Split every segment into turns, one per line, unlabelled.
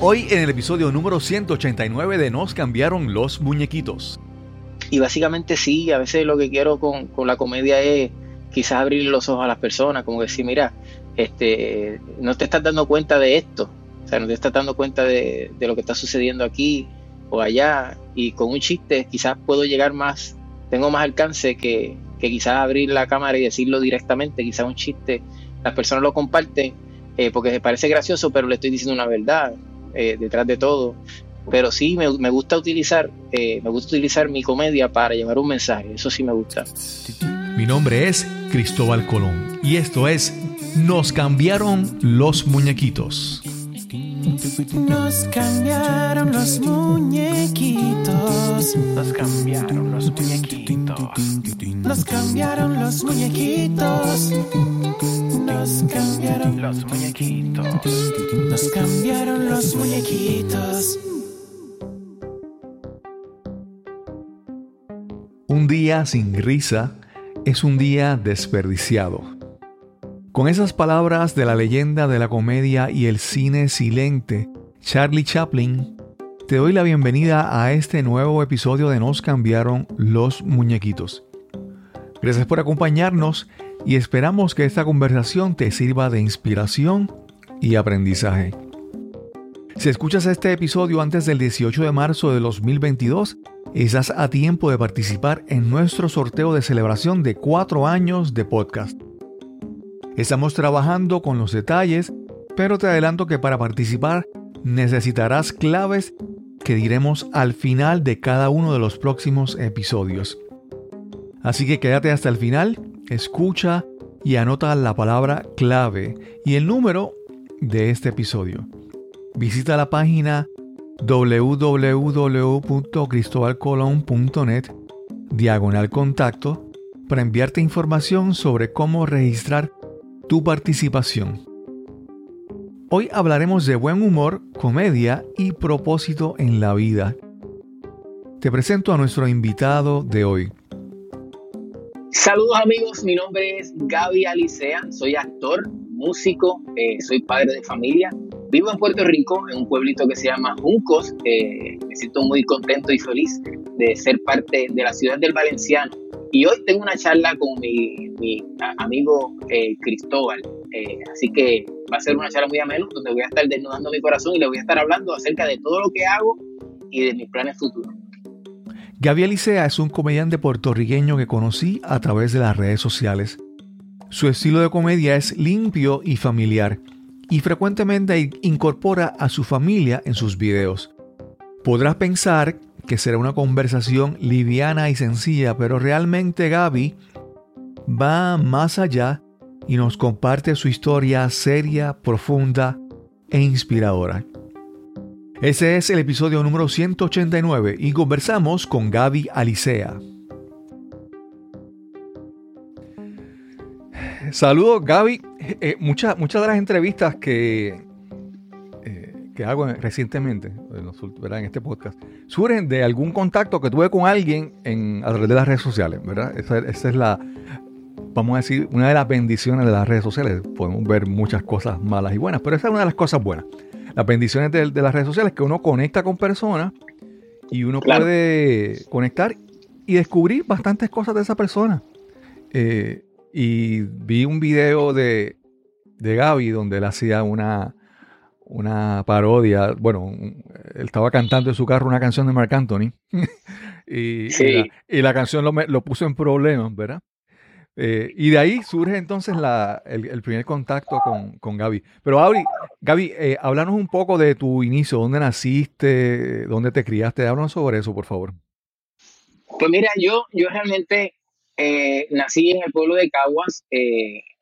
Hoy en el episodio número 189 de Nos cambiaron los muñequitos.
Y básicamente sí, a veces lo que quiero con, la comedia es quizás abrir los ojos a las personas, como decir, mira, este, no te estás dando cuenta de esto, o sea, no te estás dando cuenta de, lo que está sucediendo aquí o allá, y con un chiste quizás puedo llegar más, tengo más alcance que, que quizás abrir la cámara y decirlo directamente, quizás un chiste, las personas lo comparten eh, porque se parece gracioso, pero le estoy diciendo una verdad eh, detrás de todo. Pero sí, me, gusta utilizar, eh, me gusta utilizar mi comedia para llevar un mensaje. Eso sí me gusta.
Mi nombre es Cristóbal Colón y esto es Nos cambiaron los muñequitos.
Nos cambiaron los muñequitos.
Nos cambiaron los muñequitos.
Nos cambiaron los muñequitos. Nos cambiaron
los muñequitos.
Nos cambiaron los muñequitos.
Un día sin risa es un día desperdiciado. Con esas palabras de la leyenda de la comedia y el cine silente, Charlie Chaplin, te doy la bienvenida a este nuevo episodio de Nos cambiaron los muñequitos. Gracias por acompañarnos y esperamos que esta conversación te sirva de inspiración y aprendizaje. Si escuchas este episodio antes del 18 de marzo de 2022, estás a tiempo de participar en nuestro sorteo de celebración de cuatro años de podcast. Estamos trabajando con los detalles, pero te adelanto que para participar necesitarás claves que diremos al final de cada uno de los próximos episodios. Así que quédate hasta el final, escucha y anota la palabra clave y el número de este episodio. Visita la página www.cristobalcolon.net diagonal contacto para enviarte información sobre cómo registrar tu participación. Hoy hablaremos de buen humor, comedia y propósito en la vida. Te presento a nuestro invitado de hoy.
Saludos amigos, mi nombre es Gaby Alicea, soy actor, músico, eh, soy padre de familia, vivo en Puerto Rico, en un pueblito que se llama Juncos, eh, me siento muy contento y feliz de ser parte de la ciudad del Valenciano. Y hoy tengo una charla con mi, amigo eh, Cristóbal, así que va a ser una charla muy amena donde voy a estar desnudando mi corazón y le voy a estar hablando acerca de todo lo que hago y de mis planes futuros.
Gaby Alicea es un comediante puertorriqueño que conocí a través de las redes sociales. Su estilo de comedia es limpio y familiar y frecuentemente incorpora a su familia en sus videos. Podrás pensar que será una conversación liviana y sencilla, pero realmente Gaby va más allá y nos comparte su historia seria, profunda e inspiradora. Ese es el episodio número 189 y conversamos con Gaby Alicea. Saludos Gaby. Eh, muchas, muchas de las entrevistas que, que hago recientemente en este podcast surgen de algún contacto que tuve con alguien en, a través de las redes sociales. ¿verdad? Esa, esa es la, vamos a decir, una de las bendiciones de las redes sociales. Podemos ver muchas cosas malas y buenas, pero esa es una de las cosas buenas las bendiciones de, las redes sociales, que uno conecta con personas y uno puede conectar y descubrir bastantes cosas de esa persona. Eh, y vi un video de, de Gaby donde él hacía una, una parodia. Bueno, él estaba cantando en su carro una canción de Marc Anthony. y, y, la, canción lo, lo puso en problemas, ¿verdad? Eh, y de ahí surge entonces el, primer contacto con, con Gaby. Pero Gaby, Gaby eh, háblanos un poco de tu inicio, dónde naciste, dónde te criaste, háblanos sobre eso, por favor.
Pues mira, yo, yo realmente eh, nací en el pueblo de Caguas,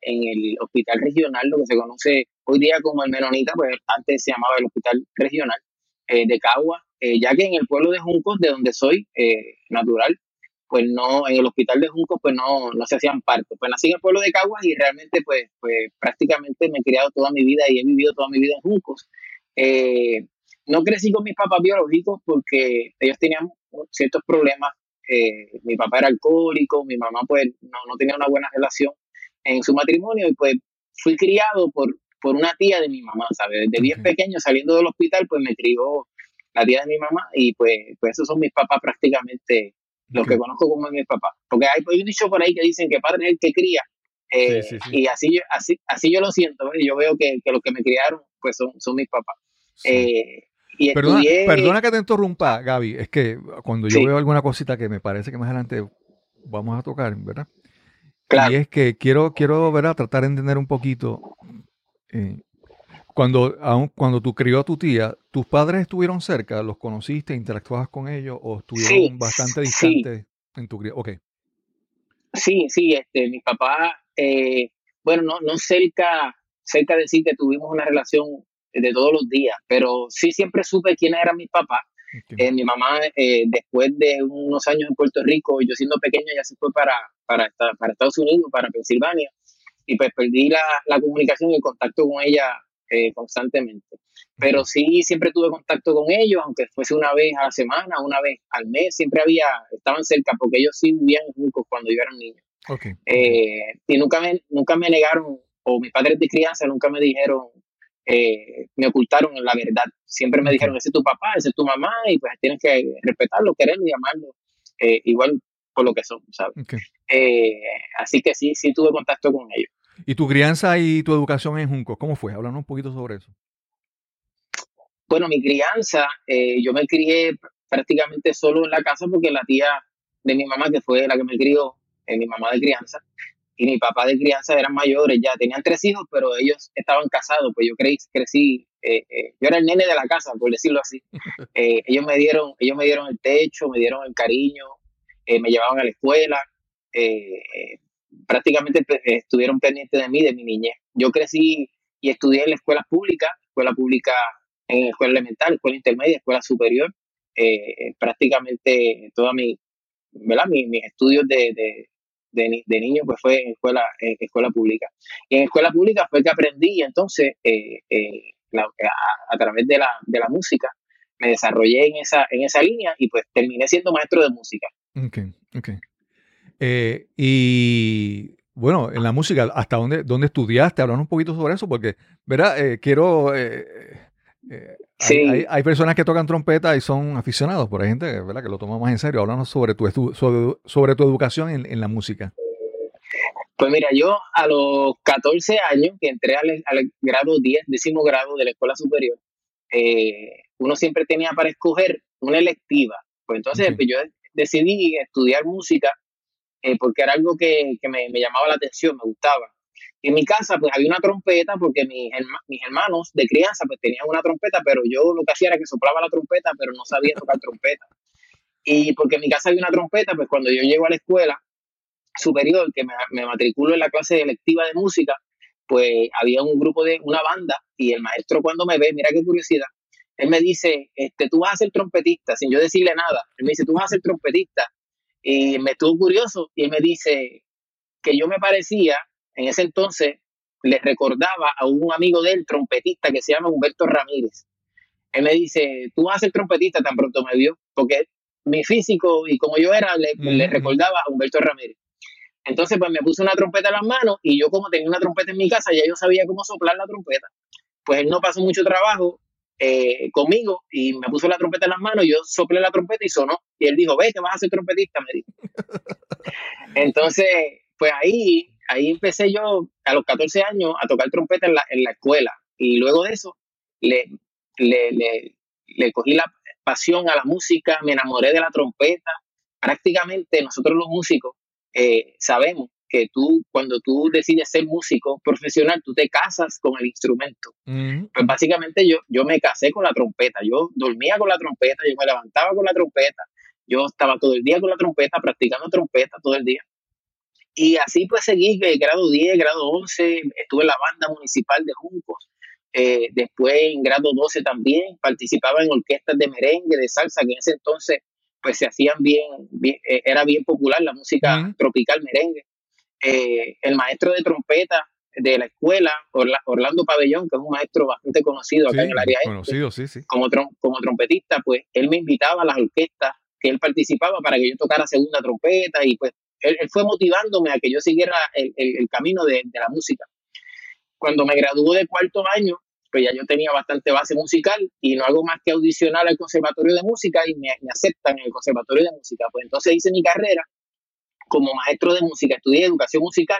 en el hospital regional, lo que se conoce hoy día como el Menonita, pues antes se llamaba el hospital regional de Caguas, ya que en el pueblo de Juncos, de donde soy, natural, pues no, en el hospital de Juncos pues no, no se hacían partos. Pues nací en el pueblo de Caguas y realmente pues, pues prácticamente me he criado toda mi vida y he vivido toda mi vida en Juncos. Eh, no crecí con mis papás biológicos porque ellos tenían ciertos problemas. Eh, mi papá era alcohólico, mi mamá pues no, no tenía una buena relación en su matrimonio y pues fui criado por, por una tía de mi mamá, ¿sabes? Desde bien pequeño saliendo del hospital, pues me crió la tía de mi mamá y pues, pues esos son mis papás prácticamente, los que conozco como mis papás. Porque hay, hay un dicho por ahí que dicen que padre es el que cría. eh,
Sí, sí, sí.
Y así yo, así, así yo lo siento, yo veo que, que los que me criaron pues son, son mis papás. Eh, y
Perdona,
estudié-
perdona que te interrumpa, Gaby. Es que cuando yo veo alguna cosita que me parece que más adelante vamos a tocar, ¿verdad?
Claro.
Y es que quiero, quiero ¿verdad? tratar de entender un poquito. eh, cuando, aun, cuando tú crió a tu tía, ¿tus padres estuvieron cerca? ¿Los conociste? ¿Interactuabas con ellos? ¿O estuvieron
Sí,
bastante
sí.
distantes en tu crianza? Ok.
Sí, sí, este, mi papá, eh, bueno, no, no cerca, cerca de decir que tuvimos una relación de todos los días, pero sí siempre supe quiénes eran mis papás. Eh, mi mamá, eh, después de unos años en Puerto Rico, yo siendo pequeño ya se fue para, para, esta- para Estados Unidos, para Pensilvania, y pues perdí la, la comunicación y el contacto con ella eh, constantemente. Pero sí, siempre tuve contacto con ellos, aunque fuese una vez a la semana, una vez al mes, siempre había, estaban cerca, porque ellos sí vivían juntos cuando yo era niño. Y nunca me, nunca me negaron, o mis padres de crianza nunca me dijeron, eh, me ocultaron la verdad. Siempre me dijeron, ese es tu papá, ese es tu mamá, y pues tienes que respetarlo, quererlo y amarlo, eh, igual por lo que son, ¿sabes? Eh, así que sí, sí tuve contacto con ellos.
¿Y tu crianza y tu educación en Junco? ¿Cómo fue? Háblanos un poquito sobre eso.
Bueno, mi crianza, eh, yo me crié pr- prácticamente solo en la casa porque la tía de mi mamá, que fue la que me crió, mi mamá de crianza, y mi papá de crianza eran mayores ya, tenían tres hijos, pero ellos estaban casados, pues yo creí, crecí, eh, eh, yo era el nene de la casa, por decirlo así. Eh, ellos me dieron, ellos me dieron el techo, me dieron el cariño, eh, me llevaban a la escuela, eh, prácticamente estuvieron pendientes de mí, de mi niñez. Yo crecí y estudié en la escuela pública, escuela pública en escuela elemental, escuela intermedia, escuela superior, eh, prácticamente toda mi, ¿verdad? Mi- mis estudios de, de, de, de niño pues fue en escuela, en escuela pública. Y en escuela pública fue que aprendí entonces eh, eh, a, través de la, de la música me desarrollé en esa, en esa línea y pues terminé siendo maestro de música.
Ok, ok. Eh, y bueno, en la música, ¿hasta dónde, dónde estudiaste? Hablanos un poquito sobre eso, porque, ¿verdad? Eh, quiero. Hay,
Sí.
hay- hay personas que tocan trompeta y son aficionados, pero hay gente ¿verdad? que lo toma más en serio. Háblanos sobre tu, sobre, sobre tu educación en, en la música.
Pues mira, yo a los 14 años que entré al, al grado 10, décimo grado de la escuela superior, eh, uno siempre tenía para escoger una electiva. Pues entonces pues yo decidí estudiar música eh, porque era algo que, que me, me llamaba la atención, me gustaba. En mi casa pues había una trompeta porque mis, mis hermanos de crianza pues tenían una trompeta, pero yo lo que hacía era que soplaba la trompeta, pero no sabía tocar trompeta. Y porque en mi casa había una trompeta, pues cuando yo llego a la escuela superior, que me, me matriculo en la clase electiva de música, pues había un grupo de una banda y el maestro cuando me ve, mira qué curiosidad, él me dice, este, tú vas a ser trompetista, sin yo decirle nada, él me dice, tú vas a ser trompetista. Y me estuvo curioso y él me dice que yo me parecía, en ese entonces, le recordaba a un amigo de él, trompetista, que se llama Humberto Ramírez. Él me dice, tú vas a ser trompetista tan pronto me vio, porque mi físico y como yo era, le, recordaba a Humberto Ramírez. Entonces, pues me puse una trompeta en las manos y yo como tenía una trompeta en mi casa, ya yo sabía cómo soplar la trompeta. Pues él no pasó mucho trabajo eh, conmigo y me puso la trompeta en las manos, yo soplé la trompeta y sonó. Y él dijo, ve que vas a ser trompetista, me dijo. Entonces, pues ahí, ahí empecé yo a los 14 años a tocar trompeta en la, en la escuela. Y luego de eso, le, le, le, le cogí la pasión a la música, me enamoré de la trompeta. Prácticamente nosotros los músicos eh, sabemos que tú, cuando tú decides ser músico profesional, tú te casas con el instrumento.
Ujú.
Pues básicamente yo, yo me casé con la trompeta, yo dormía con la trompeta, yo me levantaba con la trompeta, yo estaba todo el día con la trompeta, practicando trompeta todo el día. Y así pues seguí, eh, grado 10, grado 11, estuve en la banda municipal de Juncos, eh, después en grado 12 también, participaba en orquestas de merengue, de salsa, que en ese entonces pues se hacían bien, bien eh, era bien popular la música tropical merengue. Eh, el maestro de trompeta de la escuela, Orla- Orlando Pabellón, que es un maestro bastante conocido acá
Sí,
en el área este,
conocido, sí, sí.
como, trom- como trompetista, pues él me invitaba a las orquestas que él participaba para que yo tocara segunda trompeta y pues él, él fue motivándome a que yo siguiera el, el- el camino de, de la música. cuando me gradué de cuarto año, pues ya yo tenía bastante base musical y no hago más que audicionar al Conservatorio de Música y me, me aceptan en el Conservatorio de Música. Pues entonces hice mi carrera como maestro de música, estudié educación musical,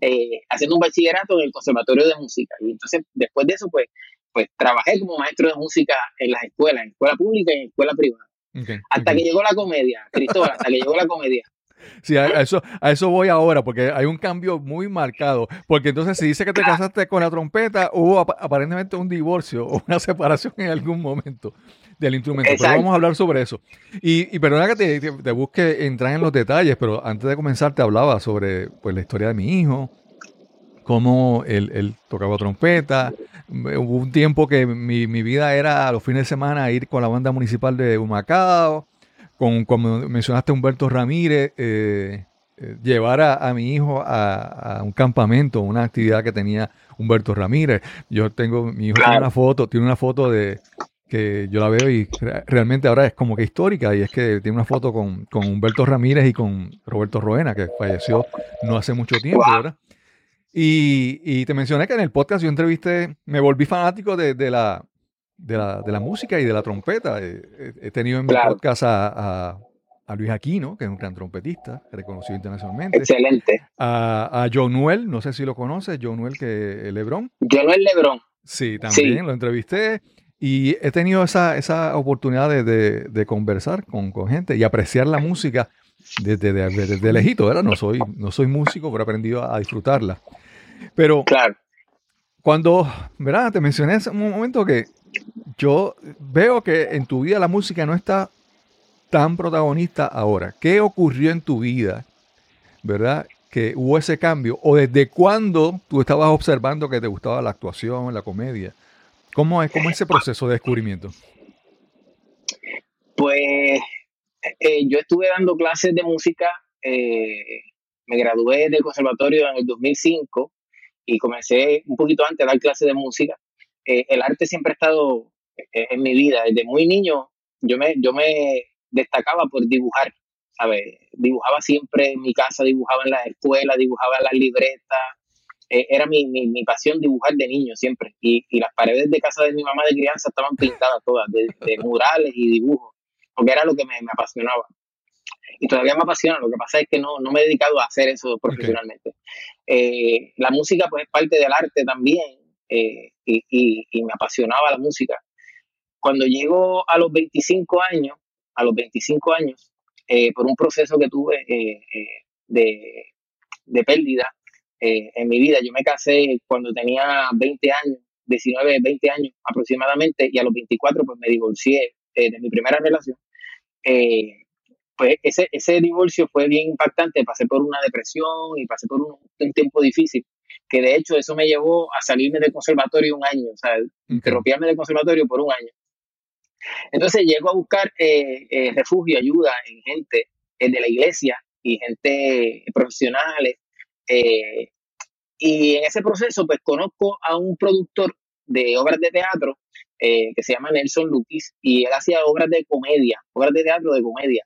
eh, haciendo un bachillerato en el Conservatorio de Música. Y entonces, después de eso, pues, pues trabajé como maestro de música en las escuelas, en escuela pública y en escuela privada.
Ok,
Hasta
ok.
que llegó la comedia, Cristóbal, hasta que llegó la comedia.
Sí, a, eso, a eso voy ahora, porque hay un cambio muy marcado. Porque entonces, si dice que te casaste con la trompeta, hubo ap- aparentemente un divorcio o una separación en algún momento del instrumento. Pero
Exacto.
vamos a hablar sobre eso. Y, y perdona que te, te- te busque entrar en los detalles, pero antes de comenzar te hablaba sobre pues, la historia de mi hijo, cómo él, él tocaba trompeta. Hubo un tiempo que mi, mi vida era a los fines de semana ir con la banda municipal de Humacao, con, como mencionaste Humberto Ramírez, eh, eh, llevar a, a mi hijo a, a un campamento, una actividad que tenía Humberto Ramírez. Yo tengo, mi hijo tiene una foto, tiene una foto de que yo la veo y re- realmente ahora es como que histórica y es que tiene una foto con, con Humberto Ramírez y con Roberto Roena, que falleció no hace mucho tiempo,
Wow.
¿verdad? Y, y te mencioné que en el podcast yo entrevisté, me volví fanático de, de la, de, la, de la música y de la trompeta. Eh, He, he tenido en mi
Claro.
podcast a, a- a Luis Aquino, que es un gran trompetista, reconocido internacionalmente.
Excelente.
A, a John Noel, no sé si lo conoces, John Noel que Lebron.
Yo no el Lebrón.
Sí, también lo entrevisté y he tenido esa, esa oportunidad de, de- de conversar con, con gente y apreciar la música desde, desde, desde lejito, ¿verdad? No soy, no soy músico, pero he aprendido a disfrutarla. Pero
Claro.
cuando, ¿verdad? Te mencioné hace un momento que yo veo que en tu vida la música no está tan protagonista ahora. ¿Qué ocurrió en tu vida, verdad? Que hubo ese cambio. ¿O desde cuándo tú estabas observando que te gustaba la actuación, la comedia? ¿Cómo es, cómo es ese proceso de descubrimiento?
Pues eh, yo estuve dando clases de música, eh, me gradué del conservatorio en el 2005 y comencé un poquito antes a dar clases de música. Eh, el arte siempre ha estado eh, en mi vida. Desde muy niño yo me, yo me destacaba por dibujar, ¿sabes? Dibujaba siempre en mi casa, dibujaba en la escuela, dibujaba en las libretas. Eh, era mi, mi, mi pasión dibujar de niño siempre. Y, y las paredes de casa de mi mamá de crianza estaban pintadas todas, de, de murales y dibujos, porque era lo que me, me apasionaba. Y todavía me apasiona, lo que pasa es que no, no me he dedicado a hacer eso profesionalmente. Eh, la música pues es parte del arte también eh, y, y, y me apasionaba la música. Cuando llego a los 25 años, a los 25 años, eh, por un proceso que tuve eh, eh, de, de pérdida eh, en mi vida, yo me casé cuando tenía 20 años, 19, 20 años aproximadamente, y a los 24 pues me divorcié de mi primera relación. Pues ese, ese divorcio fue bien impactante, pasé por una depresión y pasé por un, un, tiempo difícil, que de hecho eso me llevó a salirme del conservatorio un año, o sea, interrumpirme del conservatorio por un año. Entonces llego a buscar eh, eh, refugio, ayuda en gente eh, de la iglesia y gente profesionales. y en ese proceso, pues conozco a un productor de obras de teatro que se llama Nelson Lukis y él hacía obras de comedia, obras de teatro de comedia.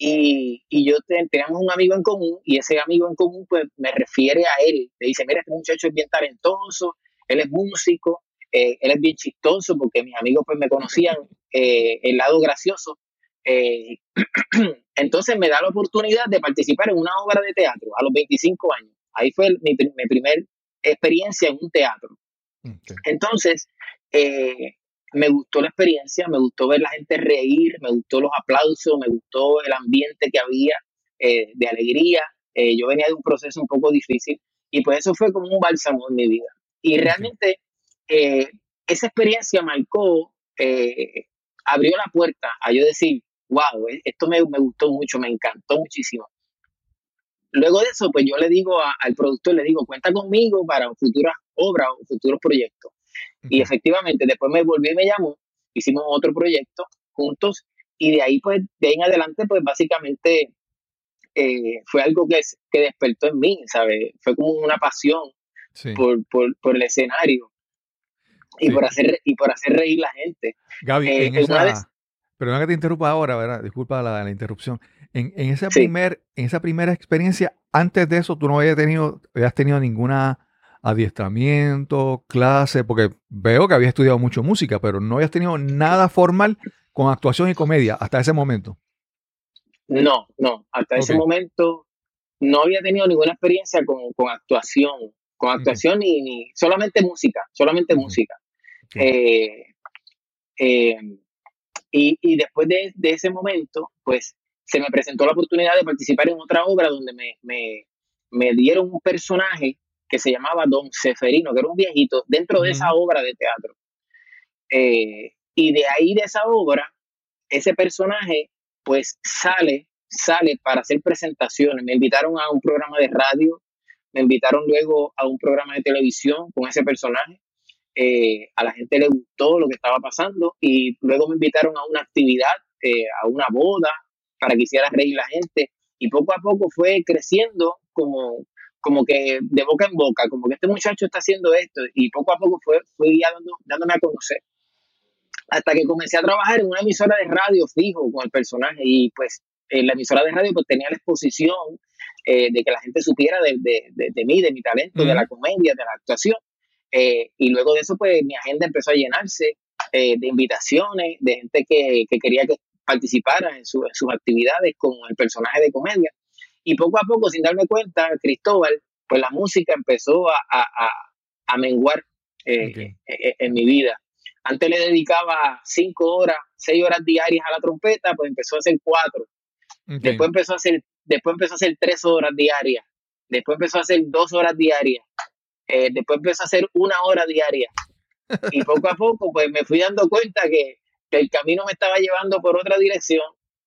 Y, y yo te, teníamos un amigo en común y ese amigo en común pues me refiere a él. Le dice, mira, este muchacho es bien talentoso, él es músico, eh, él es bien chistoso porque mis amigos pues me conocían eh, el lado gracioso. Eh, entonces me da la oportunidad de participar en una obra de teatro a los 25 años. Ahí fue el, mi, mi primer experiencia en un teatro. Okay. Entonces, eh, me gustó la experiencia, me gustó ver la gente reír, me gustó los aplausos, me gustó el ambiente que había eh, de alegría. Eh, yo venía de un proceso un poco difícil y pues eso fue como un bálsamo en mi vida. Y realmente eh, esa experiencia marcó, abrió la puerta a yo decir, wow, esto me, me, gustó mucho, me encantó muchísimo. Luego de eso, pues yo le digo a, al productor, le digo, cuenta conmigo para futuras obras o futuros proyectos. Y efectivamente, después me volvió y me llamó, hicimos otro proyecto juntos y de ahí, pues, de ahí en adelante, pues básicamente eh, fue algo que, que despertó en mí, ¿sabes? Fue como una pasión sí. por, por, por, el escenario y, sí. por hacer, y por hacer reír la gente.
Gaby, eh, en esa, vez... perdona que te interrumpa ahora, ¿verdad? Disculpa la, la interrupción. En, en, sí. primer, en esa primera experiencia, antes de eso, tú no habías tenido, habías tenido ninguna adiestramiento, clase, porque veo que había estudiado mucho música, pero no habías tenido nada formal con actuación y comedia hasta ese momento.
No, no, hasta ese momento no había tenido ninguna experiencia con, con actuación, con actuación ni, ni solamente música, solamente música. Eh, eh, y, y después de, de ese momento, pues se me presentó la oportunidad de participar en otra obra donde me, me, me dieron un personaje que se llamaba Don Seferino, que era un viejito, dentro de esa obra de teatro. Eh, y de ahí de esa obra, ese personaje pues sale, sale para hacer presentaciones. Me invitaron a un programa de radio, me invitaron luego a un programa de televisión con ese personaje. Eh, a la gente le gustó lo que estaba pasando y luego me invitaron a una actividad, eh, a una boda, para que hiciera reír la gente. Y poco a poco fue creciendo como, como que de boca en boca, como que este muchacho está haciendo esto. Y poco a poco fue, fui dando- dándome a conocer hasta que comencé a trabajar en una emisora de radio fijo con el personaje y pues en la emisora de radio pues tenía la exposición eh, de que la gente supiera de, de, de, de mí, de mi talento, de
Ujú.
la comedia, de la actuación. Eh, y luego de eso pues mi agenda empezó a llenarse eh, de invitaciones, de gente que, que quería que participara en, su- en sus actividades con el personaje de comedia. Y poco a poco, sin darme cuenta, Cristóbal, pues la música empezó a, a, a, a menguar eh,
Ok.
eh, en mi vida. Antes le dedicaba cinco horas, seis horas diarias a la trompeta, pues empezó a hacer cuatro. Después empezó a hacer, después empezó a hacer tres horas diarias. Después empezó a hacer dos horas diarias. Eh, después empezó a hacer una hora diaria. Y poco a poco, pues me fui dando cuenta que, que el camino me estaba llevando por otra dirección.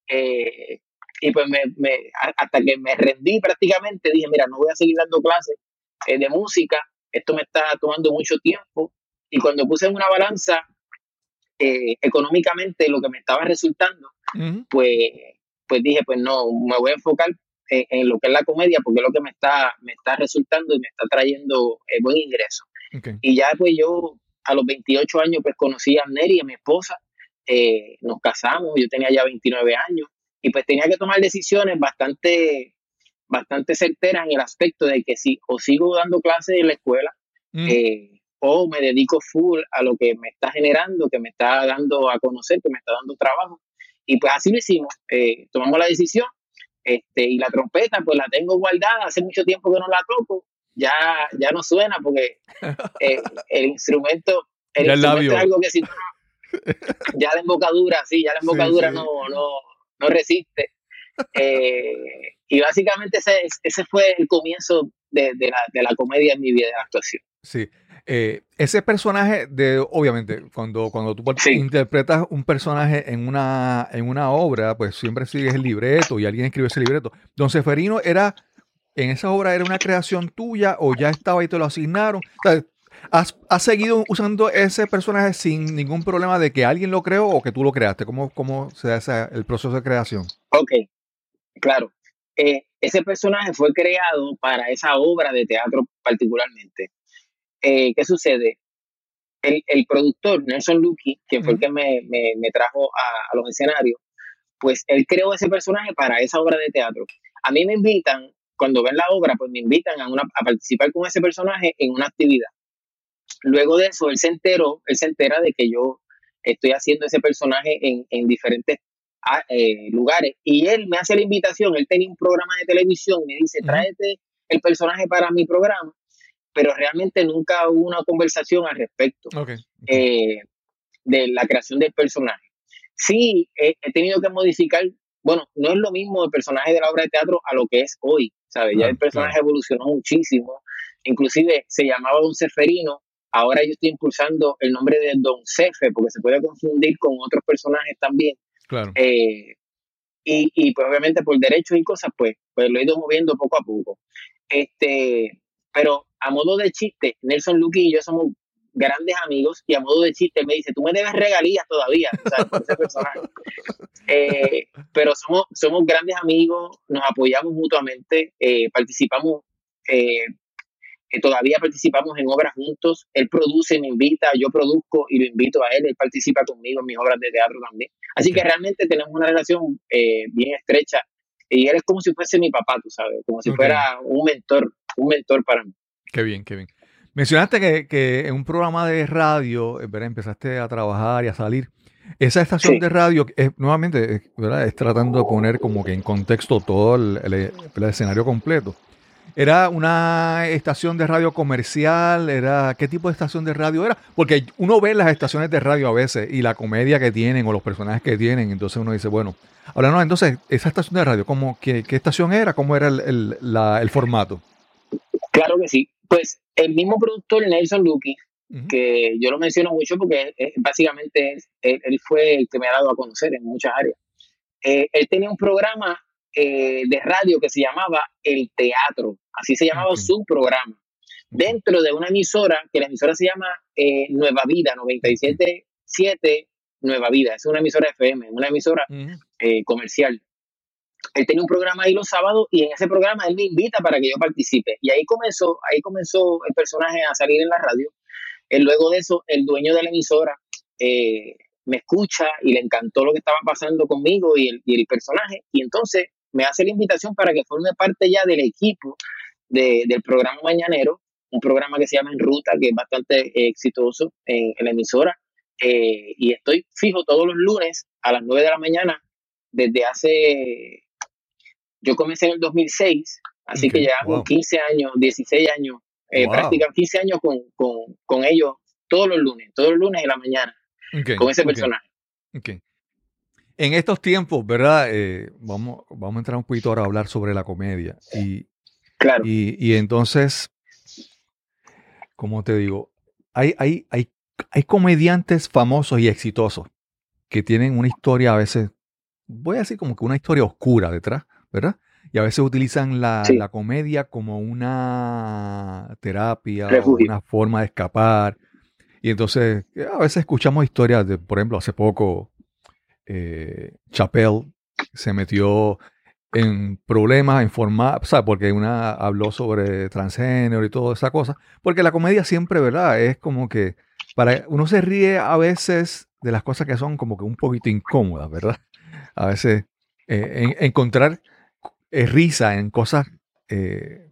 eh, y pues me, me- hasta que me rendí prácticamente, dije, mira, no voy a seguir dando clases eh, de música, esto me está tomando mucho tiempo. Y cuando puse en una balanza eh, económicamente lo que me estaba resultando, pues, pues dije, pues no, me voy a enfocar en, en lo que es la comedia, porque es lo que me está, me está resultando y me está trayendo eh, buen ingreso. Y ya pues yo a los 28 años pues conocí a Neri, a mi esposa, eh, nos casamos, yo tenía ya 29 años y pues tenía que tomar decisiones bastante, bastante certeras en el aspecto de que si o sigo dando clases en la escuela
Mm.
eh, o me dedico full a lo que me está generando, que me está dando a conocer, que me está dando trabajo. Y pues así lo hicimos, eh, tomamos la decisión este, y la trompeta pues la tengo guardada, hace mucho tiempo que no la toco, ya, ya no suena porque eh, el instrumento, el
Ya
instrumento
labio.
es algo que si no- ya la embocadura, sí, ya la
Sí,
embocadura
sí.
No, no, no resiste. Eh, y básicamente ese, ese fue el comienzo de, de la, de la comedia en mi vida de la actuación.
Sí. Eh, ese personaje de, obviamente, cuando, cuando tú
Sí.
interpretas un personaje en una, en una obra, pues siempre sigues el libreto y alguien escribe ese libreto. Don Seferino era, en esa obra era una creación tuya o ya estaba y te lo asignaron. O sea, ¿has, has seguido usando ese personaje sin ningún problema de que alguien lo creó o que tú lo creaste? ¿Cómo, cómo se da el proceso de creación?
Ok, claro. Eh, ese personaje fue creado para esa obra de teatro particularmente. Eh, ¿Qué sucede? El, el productor, Nelson Lucky, quien fue el que me, me- me trajo a, a los escenarios, pues él creó ese personaje para esa obra de teatro. A mí me invitan, cuando ven la obra, pues me invitan a, una- a participar con ese personaje en una actividad. Luego de eso, él se enteró, él se entera de que yo estoy haciendo ese personaje en, en diferentes ah, eh, lugares. Y él me hace la invitación, él tenía un programa de televisión, me dice, tráete el personaje para mi programa, pero realmente nunca hubo una conversación al respecto eh, de la creación del personaje. Sí, he, he tenido que modificar, bueno, no es lo mismo el personaje de la obra de teatro a lo que es hoy, ¿sabes? ya el personaje evolucionó muchísimo, inclusive se llamaba Don Seferino, ahora yo estoy impulsando el nombre de Don Cefe, porque se puede confundir con otros personajes también,
Claro.
eh, y, y pues obviamente por derechos y cosas, pues, pues lo he ido moviendo poco a poco. Este, pero a modo de chiste, Nelson Lucky y yo somos grandes amigos y a modo de chiste me dice, tú me debes regalías todavía, ¿sabes? Por ese personaje. Eh, pero somos, somos grandes amigos, nos apoyamos mutuamente, eh, participamos, eh, eh, todavía participamos en obras juntos, él produce, me invita, yo produzco y lo invito a él, él participa conmigo en mis obras de teatro también. Así que realmente tenemos una relación eh, bien estrecha y él es como si fuese mi papá, tú sabes, como si
Ok.
fuera un mentor, un mentor para mí.
Qué bien, qué bien. Mencionaste que, que en un programa de radio, eh, ¿verdad? empezaste a trabajar y a salir. Esa estación
Sí.
de radio, es, nuevamente, ¿verdad? es tratando de poner como que en contexto todo el, el- el escenario completo. ¿Era una estación de radio comercial? ¿Era qué tipo de estación de radio era? Porque uno ve las estaciones de radio a veces y la comedia que tienen o los personajes que tienen, entonces uno dice, bueno, ahora no, entonces esa estación de radio, ¿cómo, qué, qué estación era? ¿Cómo era el, el- la- el formato?
Claro que sí. Pues el mismo productor, Nelson Lucky, que yo lo menciono mucho porque eh, básicamente él fue el que me ha dado a conocer en muchas áreas. Eh, él tenía un programa eh, de radio que se llamaba El Teatro, así se llamaba
Ok.
su programa, dentro de una emisora, que la emisora se llama eh, Nueva Vida, 97.7 Nueva Vida, es una emisora FM, una emisora eh, comercial. Él tenía un programa ahí los sábados y en ese programa él me invita para que yo participe. Y ahí comenzó, ahí comenzó el personaje a salir en la radio. Eh, luego de eso, el dueño de la emisora eh, me escucha y le encantó lo que estaba pasando conmigo y el, y el personaje. Y entonces me hace la invitación para que forme parte ya del equipo de- del programa Mañanero, un programa que se llama En Ruta, que es bastante eh, exitoso en, en la emisora. Eh, y estoy fijo todos los lunes a las 9 de la mañana desde hace yo comencé en el 2006, así
Ok,
que llevamos
wow.
15 años, 16 años, eh,
Wow.
prácticamente 15 años con, con, con ellos todos los lunes, todos los lunes en la mañana, con ese personaje.
ok. En estos tiempos, ¿verdad? Eh, vamos, vamos a entrar un poquito ahora a hablar sobre la comedia. Y,
Claro,
y, y entonces, ¿cómo te digo? Hay, hay, hay, hay comediantes famosos y exitosos que tienen una historia a veces, voy a decir como que una historia oscura detrás, ¿verdad? Y a veces utilizan la,
Sí.
la comedia como una terapia
Refugio.
una forma de escapar. Y entonces, eh, a veces escuchamos historias de, por ejemplo, hace poco, eh, Chappelle se metió en problemas, en forma, ¿sabes? Porque una habló sobre transgénero y toda esa cosa. Porque la comedia siempre, ¿verdad? Es como que para uno se ríe a veces de las cosas que son como que un poquito incómodas, ¿verdad? A veces eh, en- encontrar eh, risa en cosas eh,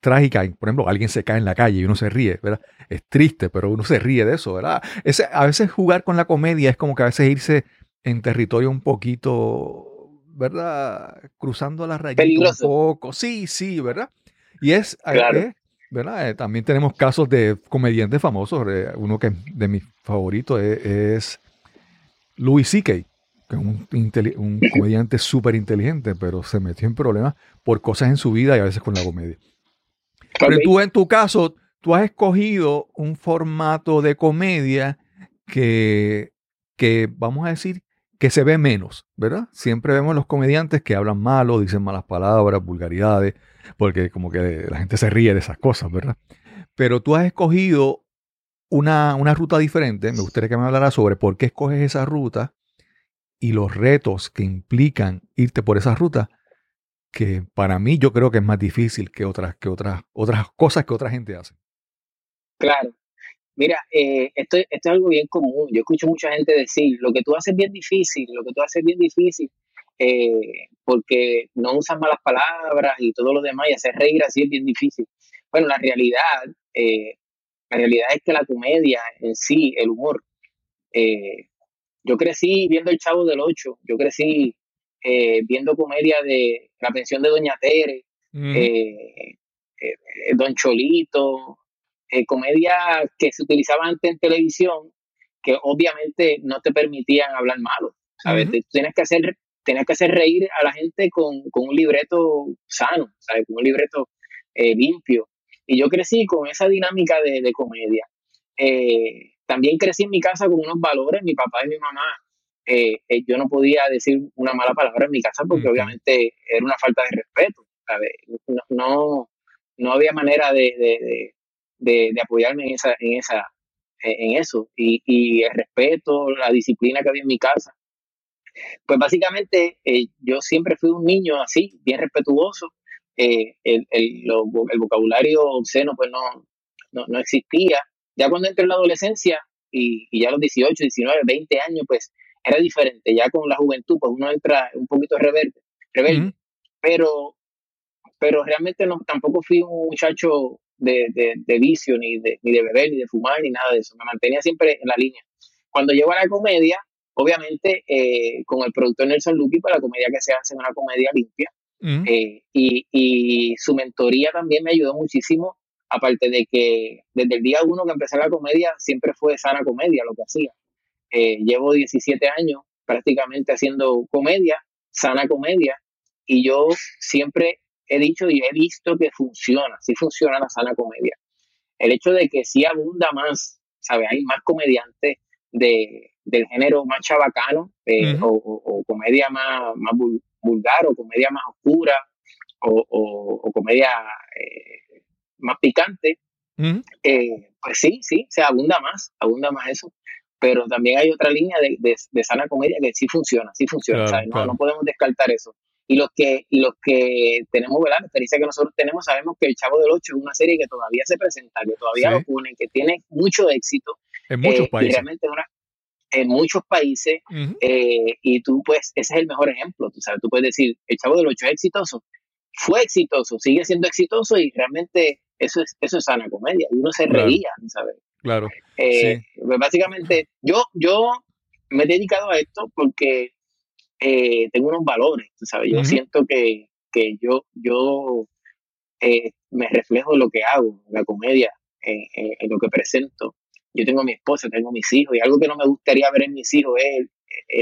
trágicas, por ejemplo, alguien se cae en la calle y uno se ríe, ¿verdad? Es triste, pero uno se ríe de eso, ¿verdad? Ese- a veces jugar con la comedia es como que a veces irse en territorio un poquito, ¿verdad? Cruzando la rayita
Peligroso.
un poco. Sí, sí, ¿verdad? Y es, eh,
Claro.
eh, ¿verdad? Eh, también tenemos casos de comediantes famosos. eh, uno que de mis favoritos es, es Louis C.K., que es un, un comediante súper inteligente, pero se metió en problemas por cosas en su vida y a veces con la comedia. Pero tú, en tu caso, tú has escogido un formato de comedia que, que, vamos a decir, que se ve menos, ¿verdad? Siempre vemos los comediantes que hablan malo, dicen malas palabras, vulgaridades, porque como que la gente se ríe de esas cosas, ¿verdad? Pero tú has escogido una, una ruta diferente. Me gustaría que me hablaras sobre por qué escoges esa ruta y los retos que implican irte por esa ruta que para mí yo creo que es más difícil que otras, que otras, otras cosas que otra gente hace.
Claro. Mira, eh, esto, esto es algo bien común. Yo escucho mucha gente decir, lo que tú haces es bien difícil, lo que tú haces es bien difícil, eh, porque no usas malas palabras y todo lo demás, y hacer reír así es bien difícil. Bueno, la realidad, eh, la realidad es que la comedia en sí, el humor, eh, yo crecí viendo El Chavo del Ocho, yo crecí eh, viendo comedia de La pensión de Doña Tere, eh, Don Cholito, eh, comedia que se utilizaba antes en televisión, que obviamente no te permitían hablar malo, ¿sabes? Tienes que hacer, tienes que hacer reír a la gente con, con un libreto sano, ¿sabes? Con un libreto eh, limpio. Y yo crecí con esa dinámica de, de comedia. Eh, también crecí en mi casa con unos valores, mi papá y mi mamá. eh, yo no podía decir una mala palabra en mi casa porque obviamente era una falta de respeto, ¿sabes? No, no, no había manera de, de, de, de- apoyarme en esa, en esa, en eso. Y, y el respeto, la disciplina que había en mi casa. Pues básicamente eh, yo siempre fui un niño así, bien respetuoso. Eh, el, el, lo- el vocabulario obsceno pues no, no, no existía. Ya cuando entré en la adolescencia y, y ya a los 18, 19, 20 años, pues era diferente. Ya con la juventud, pues uno entra un poquito rebelde, rebelde. Pero, pero realmente no, tampoco fui un muchacho de, de, vicio, ni de, ni de beber, ni de fumar, ni nada de eso. Me mantenía siempre en la línea. Cuando llego a la comedia, obviamente eh, con el productor Nelson Lupi, para la comedia que se hace es una comedia limpia. Mm. Eh, y, y, su mentoría también me ayudó muchísimo, aparte de que desde el día uno que empecé la comedia, siempre fue sana comedia lo que hacía. Eh, llevo 17 años prácticamente haciendo comedia, sana comedia, y yo siempre he dicho y he visto que funciona, sí funciona la sana comedia. El hecho de que sí abunda más, ¿sabes? Hay más comediantes de, del género más chabacano eh, o, comedia más, más vulgar o comedia más oscura o, comedia eh, más picante, eh, pues sí, sí, se abunda más, abunda más eso. Pero también hay otra línea de, de, sana comedia que sí funciona, sí funciona, No, no podemos descartar eso. Y los que, y los que tenemos, ¿verdad? La experiencia que nosotros tenemos, sabemos que El Chavo del Ocho es una serie que todavía se presenta, que todavía lo ponen, que tiene mucho éxito.
En muchos países.
realmente una, en muchos países eh, y tú pues ese es el mejor ejemplo, tú sabes, tú puedes decir, el Chavo del Ocho es exitoso, fue exitoso, sigue siendo exitoso y realmente eso es, eso es sana comedia y uno se reía, ¿sabes?
Claro.
Eh, pues, básicamente yo, yo me he dedicado a esto porque eh, tengo unos valores, sabes, yo siento que, que yo, yo me reflejo en lo que hago, en la comedia, en lo que presento yo tengo mi esposa, tengo mis hijos, y algo que no me gustaría ver en mis hijos es,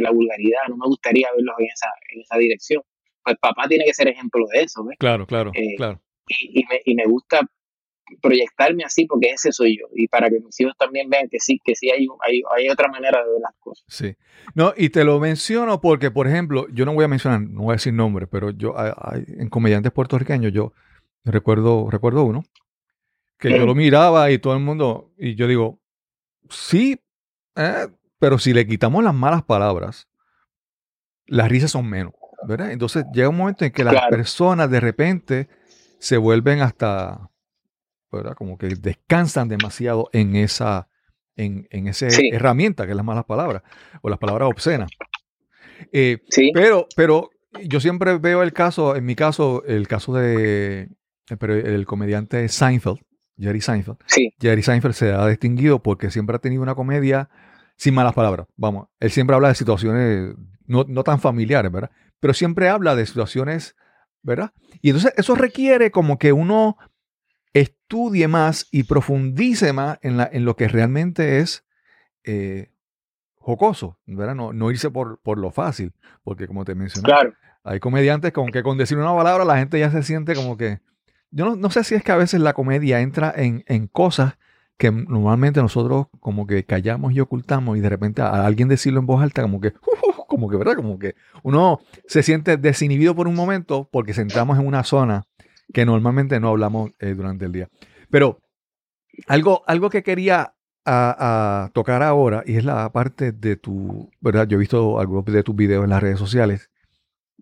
la vulgaridad, no me gustaría verlos en esa, en esa dirección. Pues papá tiene que ser ejemplo de eso, ¿ves?
Claro, claro, eh, claro.
Y, y, me, y me gusta proyectarme así porque ese soy yo y para que mis hijos también vean que sí, que sí hay, hay, hay, otra manera de ver las cosas.
Sí. No, y te lo menciono porque, por ejemplo, yo no voy a mencionar, no voy a decir nombres, pero yo hay, en comediantes puertorriqueños yo recuerdo, recuerdo uno que yo lo miraba y todo el mundo, y yo digo, sí, eh, pero si le quitamos las malas palabras, las risas son menos, ¿verdad? Entonces llega un momento en que las personas de repente se vuelven hasta, ¿verdad? Como que descansan demasiado en esa, en, en esa herramienta que es las malas palabras o las palabras obscenas. Eh, pero, pero yo siempre veo el caso, en mi caso, el caso de el comediante Seinfeld, Jerry Seinfeld. Jerry Seinfeld se ha distinguido porque siempre ha tenido una comedia sin malas palabras. Vamos, él siempre habla de situaciones no, tan familiares, ¿verdad? Pero siempre habla de situaciones, ¿verdad? Y entonces eso requiere como que uno estudie más y profundice más en, la, en lo que realmente es eh, jocoso, ¿verdad? No, no irse por, por, lo fácil, porque como te mencioné, hay comediantes con que con decir una palabra la gente ya se siente como que yo no, sé si es que a veces la comedia entra en, cosas que normalmente nosotros como que callamos y ocultamos y de repente a alguien decirlo en voz alta como que, como que, ¿verdad? Como que uno se siente desinhibido por un momento porque entramos en una zona que normalmente no hablamos eh, durante el día. Pero algo, algo que quería a, tocar ahora y es la parte de tu, ¿verdad? Yo he visto algunos de tus videos en las redes sociales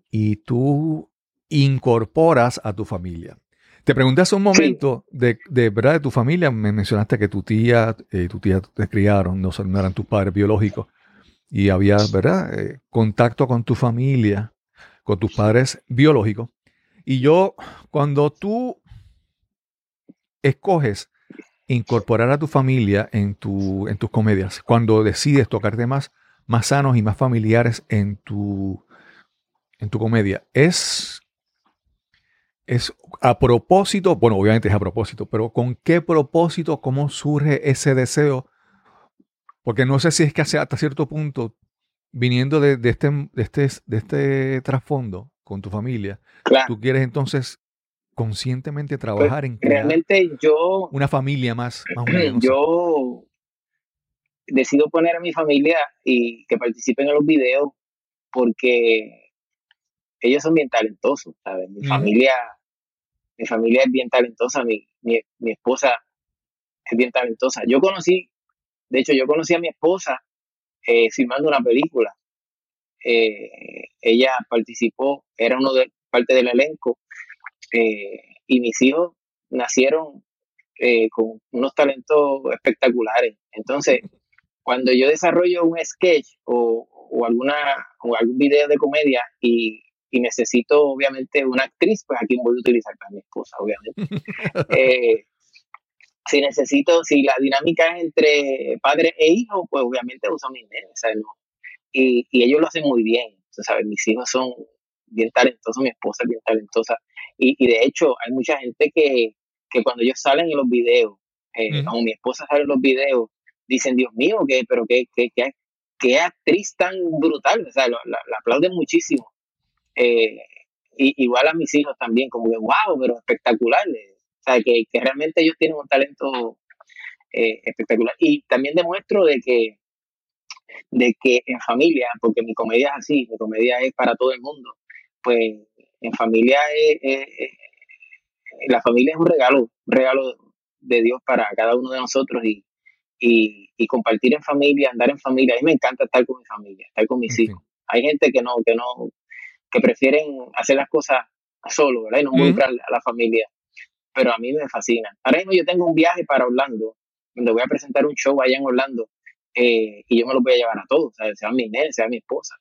y tú incorporas a tu familia. Te pregunté hace un momento de, verdad de tu familia, me mencionaste que tu tía, eh, tu tía te criaron, no, eran tus padres biológicos, y había, ¿verdad?, eh, contacto con tu familia, con tus padres biológicos. Y yo, cuando tú escoges incorporar a tu familia en, tu, en tus comedias, cuando decides tocar temas más sanos y más familiares en tu, en tu comedia, ¿es es a propósito, bueno, obviamente es a propósito, pero ¿con qué propósito, cómo surge ese deseo? Porque no sé si es que hasta cierto punto, viniendo de, este, de, este, de este trasfondo con tu familia, tú quieres entonces conscientemente pues, trabajar en
crear realmente yo
una familia más, más
yo decido poner a mi familia y que participen en los videos porque ellos son bien talentosos, ¿sabes? Mi familia mi familia es bien talentosa, mi, mi, esposa es bien talentosa. Yo conocí, de hecho, yo conocí a mi esposa eh, filmando una película. Eh, ella participó, era uno de parte del elenco, eh, y mis hijos nacieron con unos talentos espectaculares. Entonces, cuando yo desarrollo un sketch o, o, alguna, o algún video de comedia y y necesito obviamente una actriz, pues aquí voy a utilizar a mi esposa, obviamente. Eh, si necesito, si la dinámica es entre padre e hijo, pues obviamente uso mis nenes, ¿sabes? No. Y, y ellos lo hacen muy bien, ¿sabes? Mis hijos son bien talentosos, mi esposa es bien talentosa. Y, y de hecho, hay mucha gente que, que cuando ellos salen en los videos, eh,
Ujú.
o mi esposa sale en los videos, dicen, Dios mío, que, pero qué, qué, qué, qué actriz tan brutal, o sea, la aplauden muchísimo. Eh, y, igual a mis hijos también, como que, wow, pero espectacular. eh. O sea, que, que realmente ellos tienen un talento eh, espectacular. Y también demuestro de que, de que en familia, porque mi comedia es así, mi comedia es para todo el mundo, pues en familia es, es- es- la familia es un regalo, un regalo de Dios para cada uno de nosotros y, y, y compartir en familia, andar en familia. A mí me encanta estar con mi familia, estar con mis hijos. Hay gente que no, que no, que prefieren hacer las cosas solo, ¿verdad? Y no involucrar a la familia. Pero a mí me fascina. Ahora mismo yo tengo un viaje para Orlando, donde voy a presentar un show allá en Orlando, eh, y yo me lo voy a llevar a todos, ¿sabes? sea mi nene, sea mi esposa.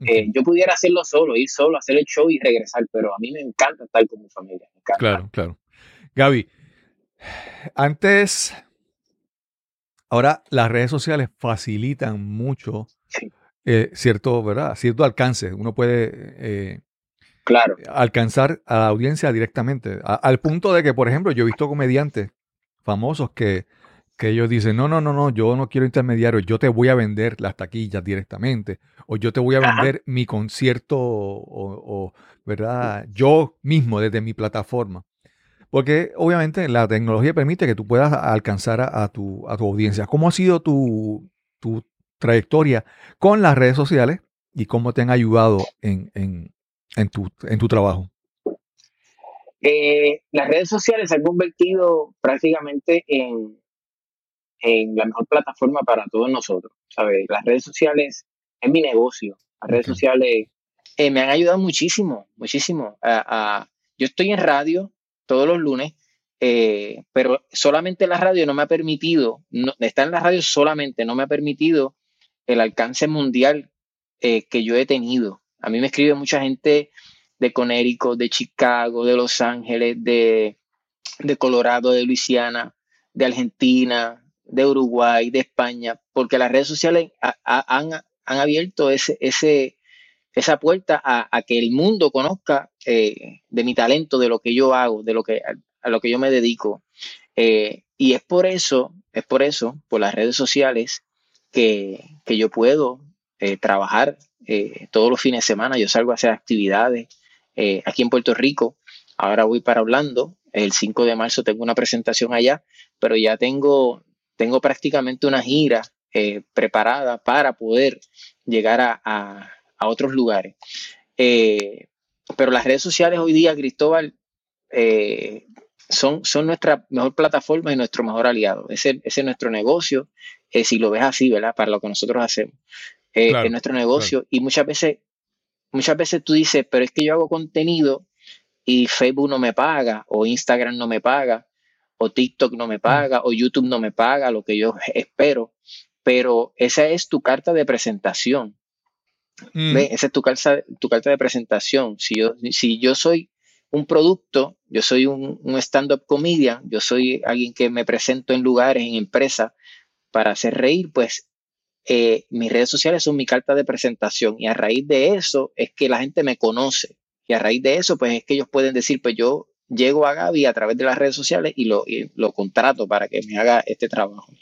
Eh, yo pudiera hacerlo solo, ir solo, hacer el show y regresar, pero a mí me encanta estar con mi familia. me encanta.
Claro, claro. Gaby, antes, ahora las redes sociales facilitan mucho
Sí.
eh, cierto, ¿verdad? Cierto alcance. Uno puede
Claro,
alcanzar a la audiencia directamente. A- al punto de que, por ejemplo, yo he visto comediantes famosos que, que ellos dicen, no, no, no, no, yo no quiero intermediarios, yo te voy a vender las taquillas directamente, o yo te voy a
Ajá.
vender mi concierto, o, o, ¿verdad? Yo mismo desde mi plataforma. Porque obviamente la tecnología permite que tú puedas alcanzar a, a tu, a tu audiencia. ¿Cómo ha sido tu, tu trayectoria con las redes sociales y cómo te han ayudado en, en, en, tu, en tu trabajo?
Eh, las redes sociales se han convertido prácticamente en, en la mejor plataforma para todos nosotros. ¿sabes? Las redes sociales es mi negocio. Las redes sociales eh, me han ayudado muchísimo, muchísimo. A- a- yo estoy en radio todos los lunes, eh, pero solamente la radio no me ha permitido, no, estar en la radio solamente no me ha permitido el alcance mundial eh, que yo he tenido. A mí me escribe mucha gente de Connecticut, de Chicago, de Los Ángeles, de, de Colorado, de Luisiana, de Argentina, de Uruguay, de España, porque las redes sociales ha- ha- han, han abierto ese, ese, esa puerta a, a que el mundo conozca eh, de mi talento, de lo que yo hago, de lo que, a, lo que yo me dedico. Eh, y es por eso, es por eso, por las redes sociales, que, que yo puedo eh, trabajar todos los fines de semana. Yo salgo a hacer actividades aquí en Puerto Rico. Ahora voy para Orlando. El 5 de marzo tengo una presentación allá, pero ya tengo, tengo prácticamente una gira eh, preparada para poder llegar a, a- a otros lugares. Eh, pero las redes sociales hoy día, Cristóbal, eh, son, son nuestra mejor plataforma y nuestro mejor aliado. Ese, ese es nuestro negocio, si lo ves así, ¿verdad? Para lo que nosotros hacemos.
Claro,
es nuestro negocio y muchas veces, muchas veces tú dices, pero es que yo hago contenido y Facebook no me paga, o Instagram no me paga, o TikTok no me paga, o YouTube no me paga, lo que yo espero. Pero esa es tu carta de presentación.
Mm,
¿Ve? Esa es tu carta, tu carta de presentación. Si yo, si yo soy un producto, yo soy un, un stand-up comedian, yo soy alguien que me presento en lugares, en empresas, para hacer reír, pues eh, mis redes sociales son mi carta de presentación. Y a raíz de eso es que la gente me conoce. Y a raíz de eso, pues es que ellos pueden decir, pues yo llego a Gaby a través de las redes sociales y lo, y lo contrato para que me haga este trabajo.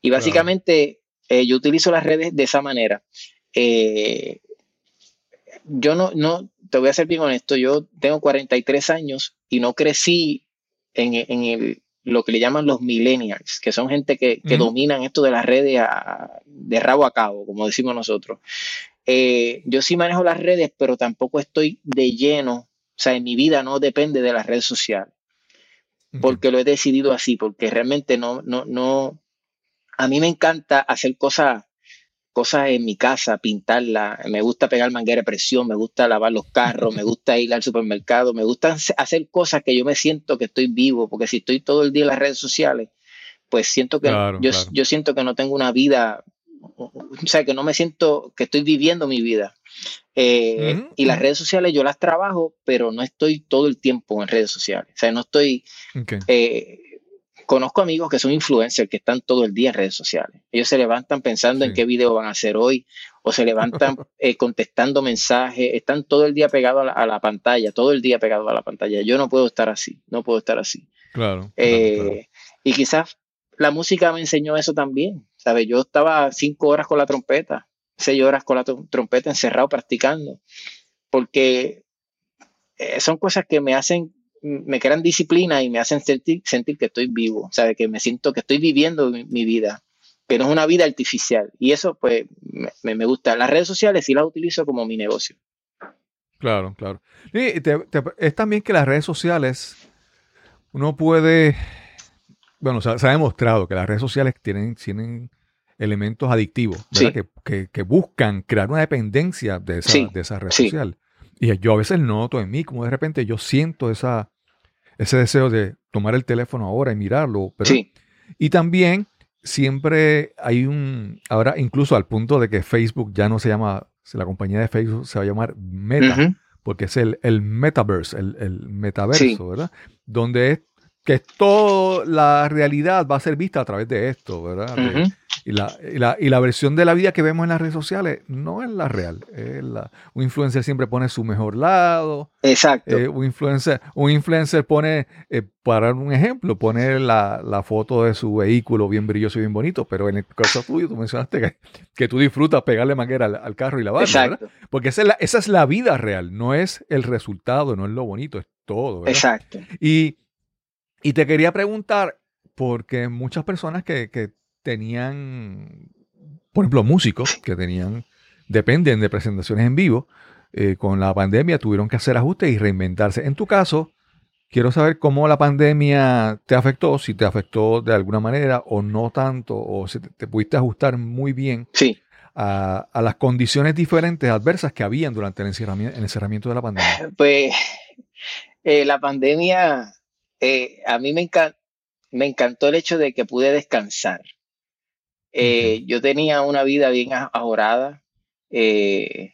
Y
Claro.
básicamente eh, yo utilizo las redes de esa manera. Eh, yo no, no, te voy a ser bien honesto, yo tengo 43 años y no crecí en, en el, lo que le llaman los millennials, que son gente que, que dominan esto de las redes a- de rabo a cabo, como decimos nosotros. Eh, yo sí manejo las redes, pero tampoco estoy de lleno, o sea, en mi vida no depende de las redes sociales porque lo he decidido así, porque realmente no, no, no, a mí me encanta hacer cosas, cosas en mi casa, pintarla, me gusta pegar manguera de presión, me gusta lavar los carros, me gusta ir al supermercado, me gusta hace- hacer cosas que yo me siento que estoy vivo, porque si estoy todo el día en las redes sociales, pues siento que
Claro,
yo,
claro.
yo siento que no tengo una vida, o sea, que no me siento que estoy viviendo mi vida. Eh,
Ujú,
y las redes sociales yo las trabajo, pero no estoy todo el tiempo en redes sociales. O sea, no estoy
Ok.
eh, conozco amigos que son influencers que están todo el día en redes sociales. Ellos se levantan pensando en
Sí.
qué video van a hacer hoy o se levantan eh, contestando mensajes, están todo el día pegados a la, a la pantalla, todo el día pegados a la pantalla. Yo no puedo estar así, no puedo estar así.
Claro. claro,
Eh,
claro.
Y quizás la música me enseñó eso también. ¿sabes? Yo estaba cinco horas con la trompeta, seis horas con la trom- trompeta encerrado practicando, porque eh, son cosas que me hacen, me crean disciplina y me hacen sentir, sentir que estoy vivo, ¿sabes? Que me siento que estoy viviendo mi, vida, que no es una vida artificial. Y eso, pues, me, me gusta. Las redes sociales sí las utilizo como mi negocio.
Claro, claro. Y es también que las redes sociales, uno puede, bueno, se, se ha demostrado que las redes sociales tienen, tienen elementos adictivos, ¿verdad?
Sí.
Que, que- que buscan crear una dependencia de esa,
Sí,
de esa red
sí.
social. Y yo a veces noto en mí como de repente yo siento esa, ese deseo de tomar el teléfono ahora y mirarlo.
Sí,
Y también siempre hay un, ahora incluso al punto de que Facebook ya no se llama, la compañía de Facebook se va a llamar Meta, porque es el, el metaverse, el, el metaverso,
Sí.
¿verdad? Donde es que toda la realidad va a ser vista a través de esto, ¿verdad? Y, la, y, la, y la versión de la vida que vemos en las redes sociales no es la real. es la- un influencer siempre pone su mejor lado.
exacto.
eh, un, influencer, un influencer pone, eh, para dar un ejemplo, pone la, la foto de su vehículo bien brilloso y bien bonito, pero en el caso tuyo tú mencionaste que, que tú disfrutas pegarle manguera al, al carro y lavarlo, ¿verdad?
exacto,
Porque esa es, la, esa es la vida real, no es el resultado, no es lo bonito, es todo. ¿verdad?
exacto.
Y, y te quería preguntar, porque muchas personas que, que tenían, por ejemplo, músicos que tenían, dependen de presentaciones en vivo, eh, con la pandemia tuvieron que hacer ajustes y reinventarse. En tu caso, quiero saber cómo la pandemia te afectó, si te afectó de alguna manera o no tanto, o si te, te pudiste ajustar muy bien
Sí.
a, a las condiciones diferentes, adversas que habían durante el encerramiento, el encerramiento de la pandemia.
Pues eh, la pandemia, eh, a mí me, encan- me encantó el hecho de que pude descansar. Eh, Yo tenía una vida bien ajorada. eh,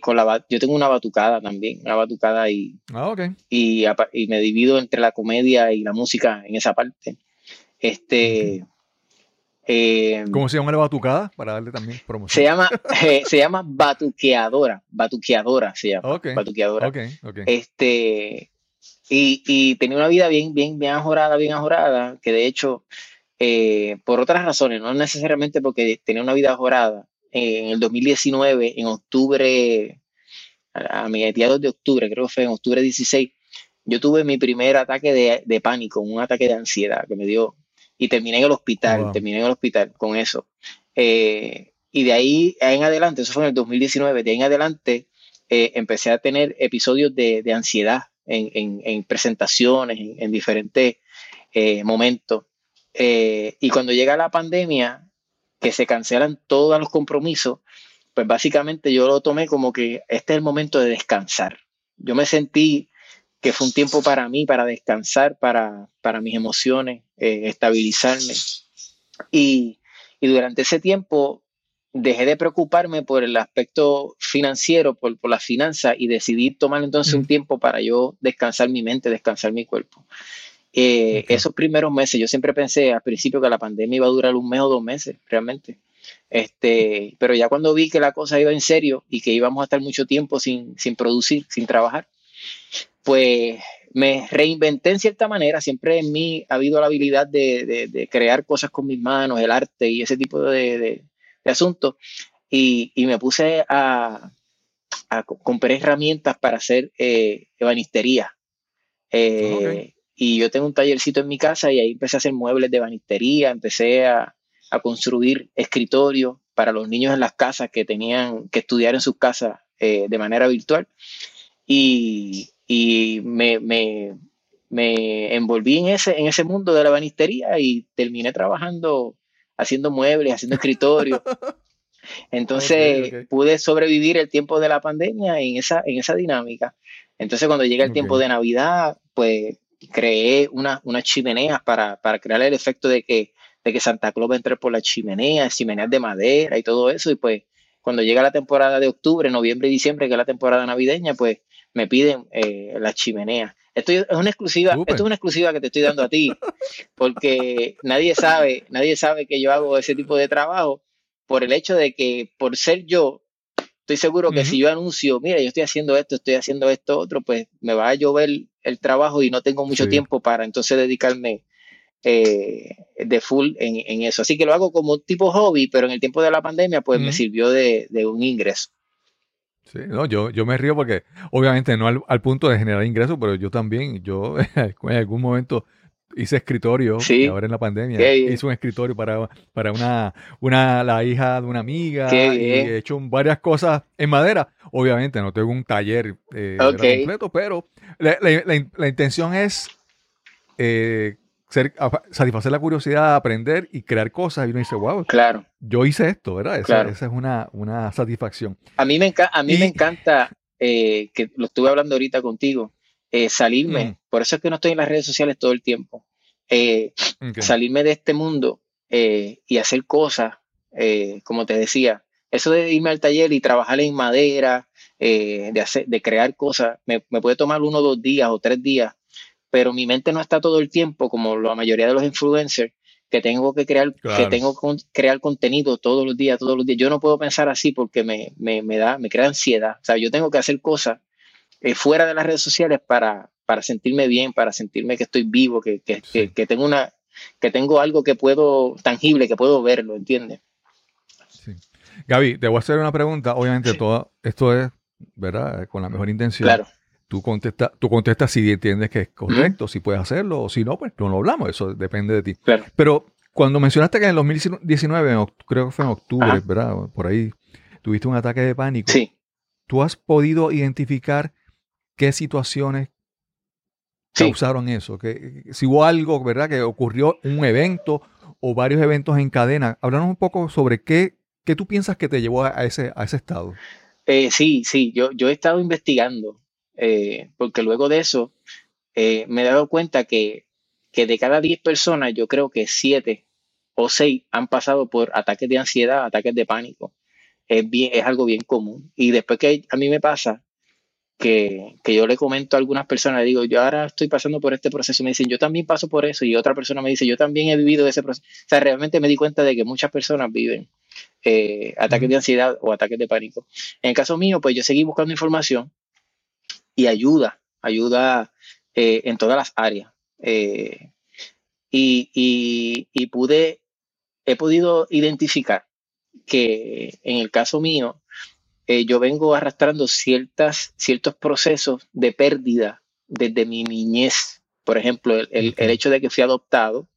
con la, yo tengo una batucada también, una batucada y,
Ah, ok.
y, me divido entre la comedia y la música en esa parte. Este, eh,
¿Cómo se llama la batucada? Para darle también promoción.
se llama, se llama batuqueadora, batuqueadora se llama,
Ok,
batuqueadora.
Ok, ok.
Este, y, y tenía una vida bien, bien, bien ajorada, bien ajorada, que de hecho, eh, por otras razones, no necesariamente porque tenía una vida ajorada, eh, en el 2019, en octubre, a, a mediados de octubre, creo que fue en octubre 16, yo tuve mi primer ataque de, de pánico, un ataque de ansiedad que me dio, y terminé en el hospital,
Wow.
terminé en el hospital con eso. Eh, y de ahí en adelante, eso fue en el 2019, de ahí en adelante eh, empecé a tener episodios de, de ansiedad en, en- en presentaciones, en, en diferentes eh, momentos. Eh, y cuando llega la pandemia, que se cancelan todos los compromisos, pues básicamente yo lo tomé como que este es el momento de descansar. Yo me sentí que fue un tiempo para mí, para descansar, para, para mis emociones, eh, estabilizarme. Y, y durante ese tiempo dejé de preocuparme por el aspecto financiero, por, por las finanzas, y decidí tomar entonces un
Mm.
tiempo para yo descansar mi mente, descansar mi cuerpo. Eh,
Ok.
Esos primeros meses, yo siempre pensé al principio que la pandemia iba a durar un mes o dos meses, realmente. Este, pero ya cuando vi que la cosa iba en serio y que íbamos a estar mucho tiempo sin, sin producir, sin trabajar, pues me reinventé en cierta manera. Siempre en mí ha habido la habilidad de, de- de crear cosas con mis manos, el arte y ese tipo de, de- asuntos. Y, y me puse a, a co- compré herramientas para hacer eh, ebanistería. Eh, Y yo tengo un tallercito en mi casa y ahí empecé a hacer muebles de ebanistería, empecé a, a construir escritorios para los niños en las casas que tenían que estudiar en sus casas eh, de manera virtual. Y, y me, me- me envolví en ese, en ese mundo de la ebanistería y terminé trabajando haciendo muebles, haciendo escritorios. Entonces pude sobrevivir el tiempo de la pandemia en esa, en esa dinámica. Entonces cuando llega el tiempo de Navidad, pues creé una- unas chimeneas para, para crear el efecto de que, de que Santa Claus va a entrar por las chimeneas, chimeneas de madera y todo eso. Y pues cuando llega la temporada de octubre, noviembre y diciembre, que es la temporada navideña, pues me piden eh, las chimeneas. Esto es una exclusiva, esto es una exclusiva que te estoy dando a ti, porque nadie sabe, nadie sabe que yo hago ese tipo de trabajo por el hecho de que por ser yo, estoy seguro que si yo anuncio, mira, yo estoy haciendo esto, estoy haciendo esto otro, pues me va a llover el trabajo y no tengo mucho
Sí.
tiempo para entonces dedicarme eh, de full en, en eso. Así que lo hago como tipo hobby, pero en el tiempo de la pandemia, pues me sirvió de, de un ingreso.
Sí, no, yo, yo me río porque obviamente no al, al punto de generar ingresos, pero yo también, yo en algún momento hice escritorio,
Sí.
ahora en la pandemia,
Qué
hice un escritorio para, para una, una, la hija de una amiga
Qué
y
bien.
he hecho varias cosas en madera. Obviamente no tengo un taller eh, completo, pero la, la- la- la intención es eh, ser- a- satisfacer la curiosidad, aprender y crear cosas y uno dice, wow,
Claro.
yo hice esto, ¿verdad? Esa,
Claro.
esa es una, una satisfacción.
A mí me, enca- a mí
Y-
me encanta, eh, que lo estuve hablando ahorita contigo, eh, salirme.
Mm.
Por eso es que no estoy en las redes sociales todo el tiempo. Eh, salirme de este mundo y hacer cosas, como te decía, eso de irme al taller y trabajar en madera, eh, de, hacer, de crear cosas, me, me puede tomar uno, dos días o tres días, pero mi mente no está todo el tiempo, como la mayoría de los influencers, que tengo que crear, que tengo que crear contenido todos los días, todos los días. Yo no puedo pensar así porque me, me, me da, me crea ansiedad. O sea, yo tengo que hacer cosas eh, fuera de las redes sociales para, para sentirme bien, para sentirme que estoy vivo, que, que,
Sí.
que, que tengo una, que tengo algo que puedo, tangible, que puedo verlo, ¿entiendes?
Sí. Gaby, te voy a hacer una pregunta. Obviamente, todo esto es, ¿verdad? Con la mejor intención.
Claro,
Tú contestas tú contestas si entiendes que es correcto, si puedes hacerlo, o si no, pues no lo hablamos. Eso depende de ti.
claro.
Pero cuando mencionaste que en el 2019, en creo que fue en octubre,
Ajá.
¿verdad? Por ahí, tuviste un ataque de pánico.
Sí,
¿Tú has podido identificar qué situaciones
sí.
causaron eso? Que, si hubo algo, ¿verdad? Que ocurrió un evento o varios eventos en cadena. Háblanos un poco sobre qué, qué tú piensas que te llevó a, a ese, a ese estado.
Eh, sí, sí, yo, yo he estado investigando, eh, porque luego de eso eh, me he dado cuenta que, que de cada 10 personas, yo creo que 7 o 6 han pasado por ataques de ansiedad, ataques de pánico. Es, bien, es algo bien común. Y después que a mí me pasa, que, que yo le comento a algunas personas, le digo, yo ahora estoy pasando por este proceso, me dicen, yo también paso por eso, y otra persona me dice, yo también he vivido ese proceso. O sea, realmente me di cuenta de que muchas personas viven eh, ataques de ansiedad o ataques de pánico. En el caso mío, pues yo seguí buscando información y ayuda, ayuda eh, en todas las áreas. Eh, y, y- y pude, he podido identificar que en el caso mío, eh, yo vengo arrastrando ciertas, ciertos procesos de pérdida desde mi niñez. Por ejemplo, el, el- hecho de que fui adoptado,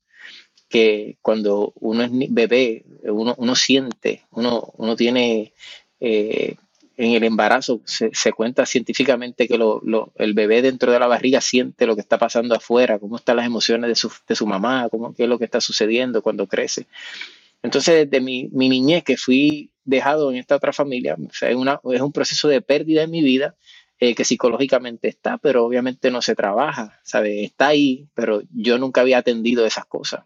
que cuando uno es bebé, uno, uno siente, uno, uno tiene eh, en el embarazo, se, cuenta científicamente que lo- el bebé dentro de la barriga siente lo que está pasando afuera, cómo están las emociones de su, de su mamá, cómo, qué es lo que está sucediendo cuando crece. Entonces, desde mi, mi niñez que fui dejado en esta otra familia, es, una, es un proceso de pérdida en mi vida eh, que psicológicamente está, pero obviamente no se trabaja, ¿sabes? Está ahí, pero yo nunca había atendido esas cosas.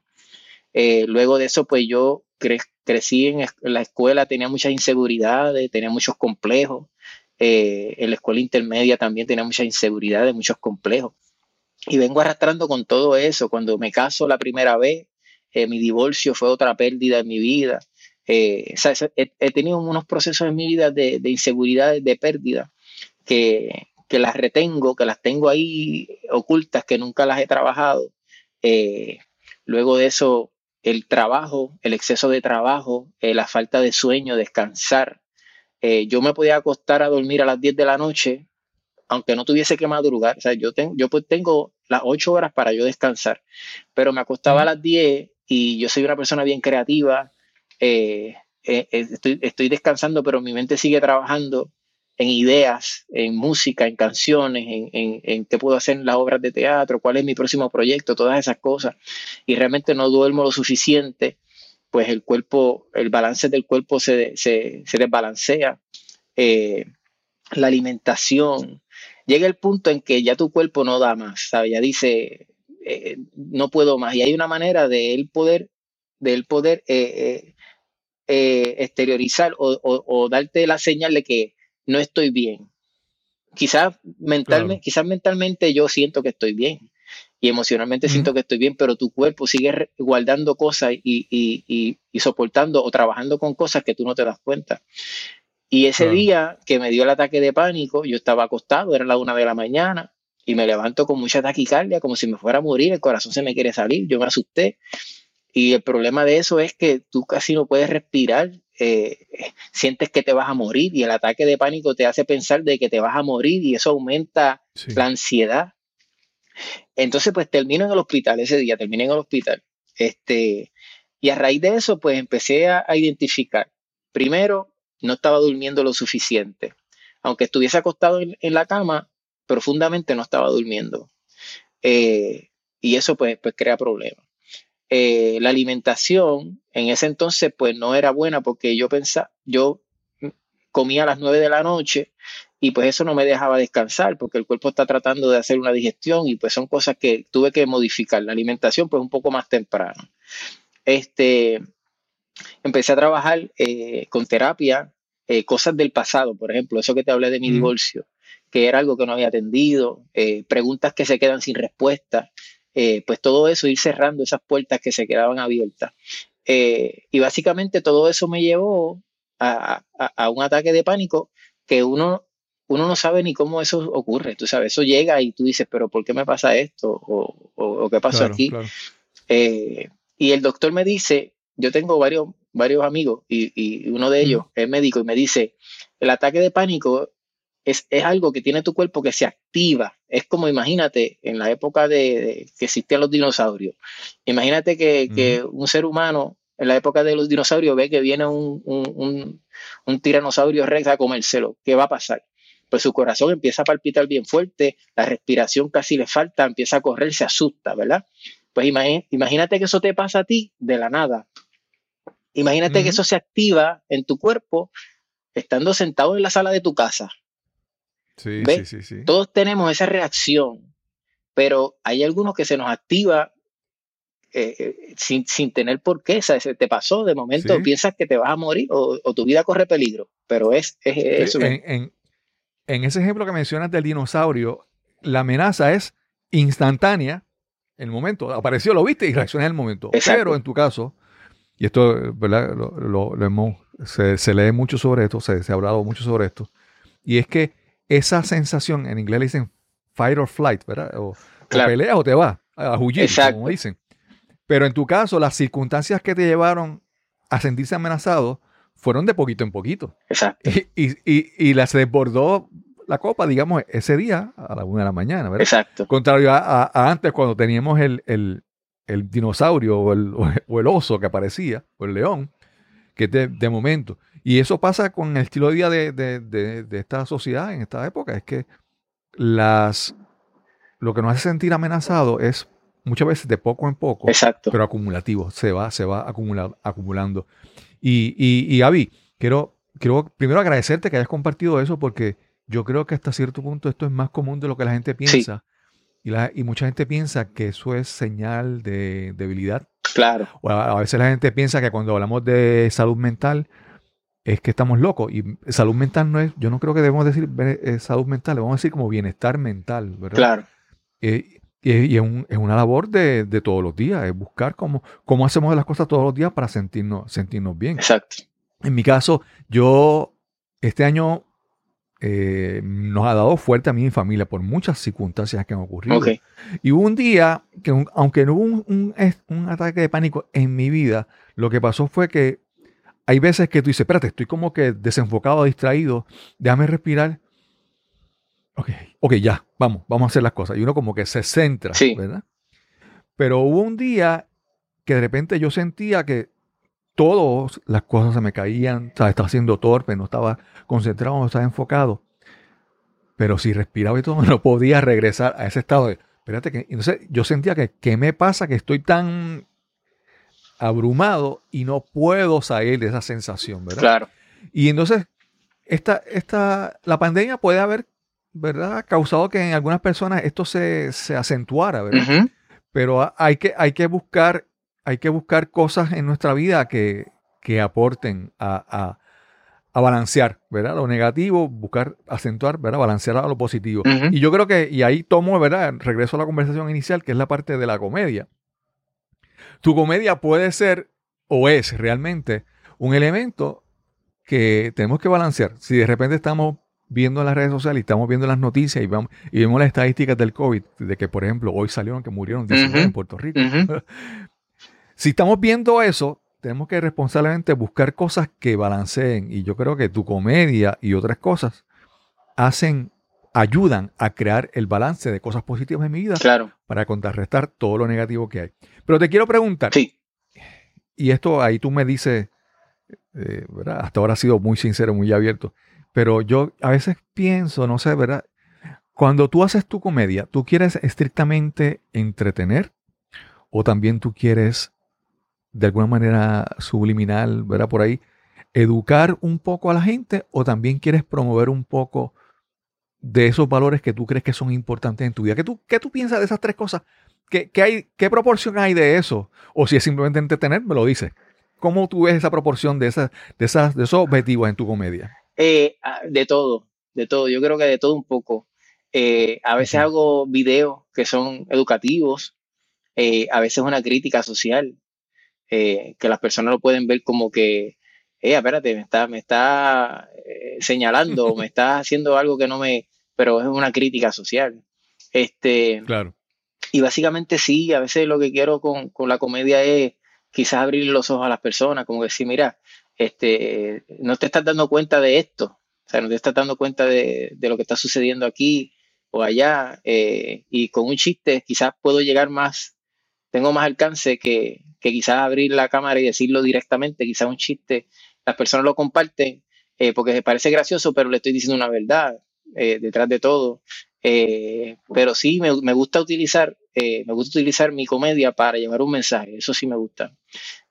Eh, luego de eso, pues yo cre- crecí en, la escuela, tenía muchas inseguridades, tenía muchos complejos. Eh, en la escuela intermedia también tenía muchas inseguridades, muchos complejos. Y vengo arrastrando con todo eso. Cuando me caso la primera vez, eh, mi divorcio fue otra pérdida en mi vida. Eh, he, he tenido unos procesos en mi vida de, de inseguridades, de pérdida, que, que las retengo, que las tengo ahí ocultas, que nunca las he trabajado. Eh, luego de eso, el trabajo, el exceso de trabajo, eh, la falta de sueño, descansar. Eh, yo me podía acostar a dormir a las 10 de la noche, aunque no tuviese que madrugar. O sea, yo, tengo, yo pues tengo las 8 horas para yo descansar, pero me acostaba a las 10 y yo soy una persona bien creativa. eh, estoy, estoy descansando, pero mi mente sigue trabajando en ideas, en música, en canciones, en, en, en qué puedo hacer en las obras de teatro, cuál es mi próximo proyecto, todas esas cosas. Y realmente no duermo lo suficiente, pues el cuerpo, el balance del cuerpo se, se, se desbalancea. Eh, la alimentación. Llega el punto en que ya tu cuerpo no da más, ¿sabes? Ya dice, eh, no puedo más. Y hay una manera de él poder, de él poder eh, exteriorizar o- o darte la señal de que no estoy bien. quizás mentalmente,
Claro.
quizás mentalmente yo siento que estoy bien y emocionalmente siento que estoy bien, pero tu cuerpo sigue guardando cosas y, y- y- y soportando o trabajando con cosas que tú no te das cuenta. Y ese
Claro.
día que me dio el ataque de pánico, yo estaba acostado, era la una de la mañana, y me levanto con mucha taquicardia, como si me fuera a morir, el corazón se me quiere salir, yo me asusté. Y el problema de eso es que tú casi no puedes respirar, eh, sientes que te vas a morir y el ataque de pánico te hace pensar de que te vas a morir y eso aumenta
Sí.
la ansiedad. Entonces, pues termino en el hospital ese día, terminé en el hospital. Este, y a raíz de eso, pues empecé a, a identificar. Primero, no estaba durmiendo lo suficiente. Aunque estuviese acostado en, en la cama, profundamente no estaba durmiendo. Eh, y eso pues, pues crea problemas. Eh, la alimentación en ese entonces pues no era buena porque yo pensaba, yo comía a las 9 de la noche y pues eso no me dejaba descansar porque el cuerpo está tratando de hacer una digestión y pues son cosas que tuve que modificar. La alimentación pues un poco más temprano. Este, empecé a trabajar eh, con terapia, eh, cosas del pasado, por ejemplo, eso que te hablé de mi
Mm.
divorcio, que era algo que no había atendido, eh, preguntas que se quedan sin respuesta, eh, pues todo eso, ir cerrando esas puertas que se quedaban abiertas. Eh, y básicamente todo eso me llevó a, a- a un ataque de pánico que uno, uno no sabe ni cómo eso ocurre, tú sabes, eso llega y tú dices, pero ¿por qué me pasa esto? ¿O, o- o qué pasó
Claro,
aquí?
claro.
Eh, y el doctor me dice, yo tengo varios, varios amigos y, y uno de ellos es médico y me dice, el ataque de pánico es, es algo que tiene tu cuerpo que se activa. Es como, imagínate, en la época de, de que existían los dinosaurios. Imagínate que, que un ser humano en la época de los dinosaurios ve que viene un, un, un, un tiranosaurio rex a comérselo. ¿Qué va a pasar? Pues su corazón empieza a palpitar bien fuerte, la respiración casi le falta, empieza a correr, se asusta, ¿verdad? Pues imagínate que eso te pasa a ti de la nada. Imagínate que eso se activa en tu cuerpo estando sentado en la sala de tu casa.
Sí,
¿Ves?
sí, sí, sí.
Todos tenemos esa reacción, pero hay algunos que se nos activa eh, eh, sin, sin tener por qué. Se te pasó, de momento
Sí.
piensas que te vas a morir o, o tu vida corre peligro, pero es, es eso.
en, en- en ese ejemplo que mencionas del dinosaurio, la amenaza es instantánea. El momento, apareció, lo viste y reaccioné en el momento.
Exacto.
Pero en tu caso, y esto, ¿verdad? Lo, lo- lo hemos- se, se lee mucho sobre esto, se, se ha hablado mucho sobre esto, y es que esa sensación, en inglés le dicen fight or flight, ¿verdad? O, o
Claro.
peleas o te vas a huir,
Exacto.
como dicen. Pero en tu caso, las circunstancias que te llevaron a sentirse amenazado fueron de poquito en poquito.
Exacto,
Y, y, y, y las desbordó la copa, digamos, ese día a la una de la mañana, ¿verdad?
exacto.
Contrario a, a- a antes, cuando teníamos el, el- el dinosaurio o el, o el oso que aparecía, o el león, que de, de momento. Y eso pasa con el estilo de vida de, de- de- de esta sociedad en esta época, es que las lo que nos hace sentir amenazado es muchas veces de poco en poco,
Exacto.
pero acumulativo, se va, se va acumula- acumulando. Y, y, y Avi, quiero, quiero primero agradecerte que hayas compartido eso porque yo creo que hasta cierto punto esto es más común de lo que la gente piensa. Y, la- y mucha gente piensa que eso es señal de debilidad.
Claro,
O a, a veces la gente piensa que cuando hablamos de salud mental es que estamos locos. Y salud mental no es, yo no creo que debemos decir eh, salud mental, debemos decir como bienestar mental, ¿verdad?
claro.
Eh, y y es, un- es una labor de, de todos los días, es buscar cómo, cómo hacemos las cosas todos los días para sentirnos, sentirnos bien.
Exacto.
En mi caso, yo este año eh, nos ha dado fuerte a mí y mi familia por muchas circunstancias que han ocurrido. Y hubo un día que, un- aunque no hubo un, un ataque de pánico en mi vida, lo que pasó fue que hay veces que tú dices, espérate, estoy como que desenfocado, distraído, déjame respirar. Ok, ok, ya, vamos, vamos a hacer las cosas. Y uno como que se centra,
Sí.
¿verdad? Pero hubo un día que de repente yo sentía que todas las cosas se me caían, o sea, estaba siendo torpe, no estaba concentrado, no estaba enfocado. Pero si respiraba y todo, no podía regresar a ese estado de, espérate, que, entonces yo sentía que, ¿qué me pasa? Que estoy tan abrumado y no puedo salir de esa sensación, ¿verdad?
claro.
Y entonces, esta, esta, la pandemia puede haber, ¿verdad? Causado que en algunas personas esto se, se acentuara, ¿verdad? Pero ha- hay que, hay que buscar, hay que buscar cosas en nuestra vida que, que aporten a, a- a balancear, ¿verdad? Lo negativo, buscar acentuar, ¿verdad? Balancear a lo positivo. Y yo creo que, y ahí tomo, ¿verdad? Regreso a la conversación inicial, que es la parte de la comedia. Tu comedia puede ser, o es realmente, un elemento que tenemos que balancear. Si de repente estamos viendo en las redes sociales y estamos viendo las noticias y, vamos, y vemos las estadísticas del COVID, de que, por ejemplo, hoy salieron que murieron 19
Ujú.
en Puerto Rico. Si estamos viendo eso, tenemos que responsablemente buscar cosas que balanceen. Y yo creo que tu comedia y otras cosas hacen, ayudan a crear el balance de cosas positivas en mi vida
Claro,
para contrarrestar todo lo negativo que hay. Pero te quiero preguntar,
sí.
y esto ahí tú me dices, eh, ¿verdad? Hasta ahora has sido muy sincero, muy abierto. Pero yo a veces pienso, no sé, ¿verdad? Cuando tú haces tu comedia, ¿tú quieres estrictamente entretener? ¿O también tú quieres, de alguna manera subliminal, ¿verdad? Por ahí, educar un poco a la gente? ¿O también quieres promover un poco de esos valores que tú crees que son importantes en tu vida? ¿Qué tú, qué tú piensas de esas tres cosas? ¿Qué, qué hay, ¿Qué proporción hay de eso? O si es simplemente entretener, me lo dices. ¿Cómo tú ves esa proporción de, esas, de, esas, de esos objetivos en tu comedia?
Eh, ah, de todo, de todo. Yo creo que de todo un poco. Eh, a veces hago videos que son educativos, eh, a veces una crítica social, que las personas lo pueden ver como que, eh, espérate, me está, me está señalando, o me está haciendo algo que no me, pero es una crítica social. Este,
Claro.
y básicamente sí, a veces lo que quiero con, con la comedia es quizás abrir los ojos a las personas, como decir, mira, este, no te estás dando cuenta de esto, o sea, no te estás dando cuenta de, de lo que está sucediendo aquí o allá, eh, y con un chiste quizás puedo llegar más, tengo más alcance que, que quizás abrir la cámara y decirlo directamente, quizás un chiste, las personas lo comparten eh, porque les parece gracioso, pero le estoy diciendo una verdad eh, detrás de todo. Eh, pero sí, me, me gusta utilizar, eh, me gusta utilizar mi comedia para llevar un mensaje, eso sí me gusta.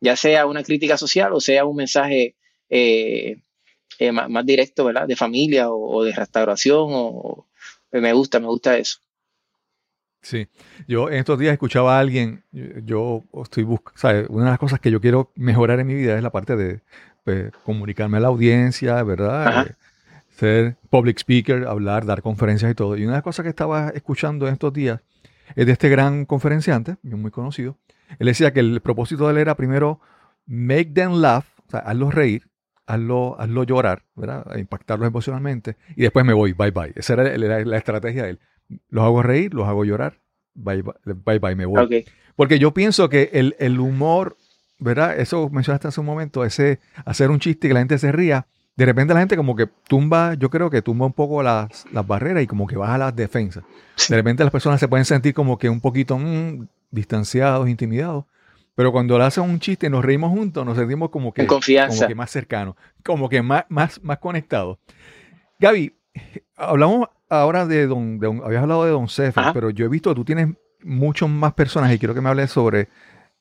Ya sea una crítica social o sea un mensaje más, más directo, ¿verdad? De familia o, o de restauración, o, o- me gusta, me gusta eso.
Sí. Yo en estos días escuchaba a alguien, yo, yo estoy buscando, una de las cosas que yo quiero mejorar en mi vida es la parte de pues, comunicarme a la audiencia, ¿verdad? Ser public speaker, hablar, dar conferencias y todo. Y una de las cosas que estaba escuchando en estos días es de este gran conferenciante, muy conocido. Él decía que el propósito de él era primero make them laugh, o sea, hazlos reír, hazlo, hazlo llorar, ¿verdad? Impactarlos emocionalmente y después me voy, bye bye. Esa era la, la estrategia de él. Los hago reír, los hago llorar, bye bye, bye, bye me voy. Porque yo pienso que el, el humor, ¿verdad? Eso mencionaste hace un momento, ese hacer un chiste y que la gente se ría. De repente la gente como que tumba, yo creo que tumba un poco las, las barreras y como que baja las defensas. De repente las personas se pueden sentir como que un poquito mm, distanciados, intimidados. Pero cuando le hacen un chiste y nos reímos juntos, nos sentimos como que,
confianza.
como que más cercanos, como que más, más, más conectados. Gaby, hablamos ahora de don, de don- habías hablado de Don
Ajá.
pero yo he visto que tú tienes muchos más personajes y quiero que me hables sobre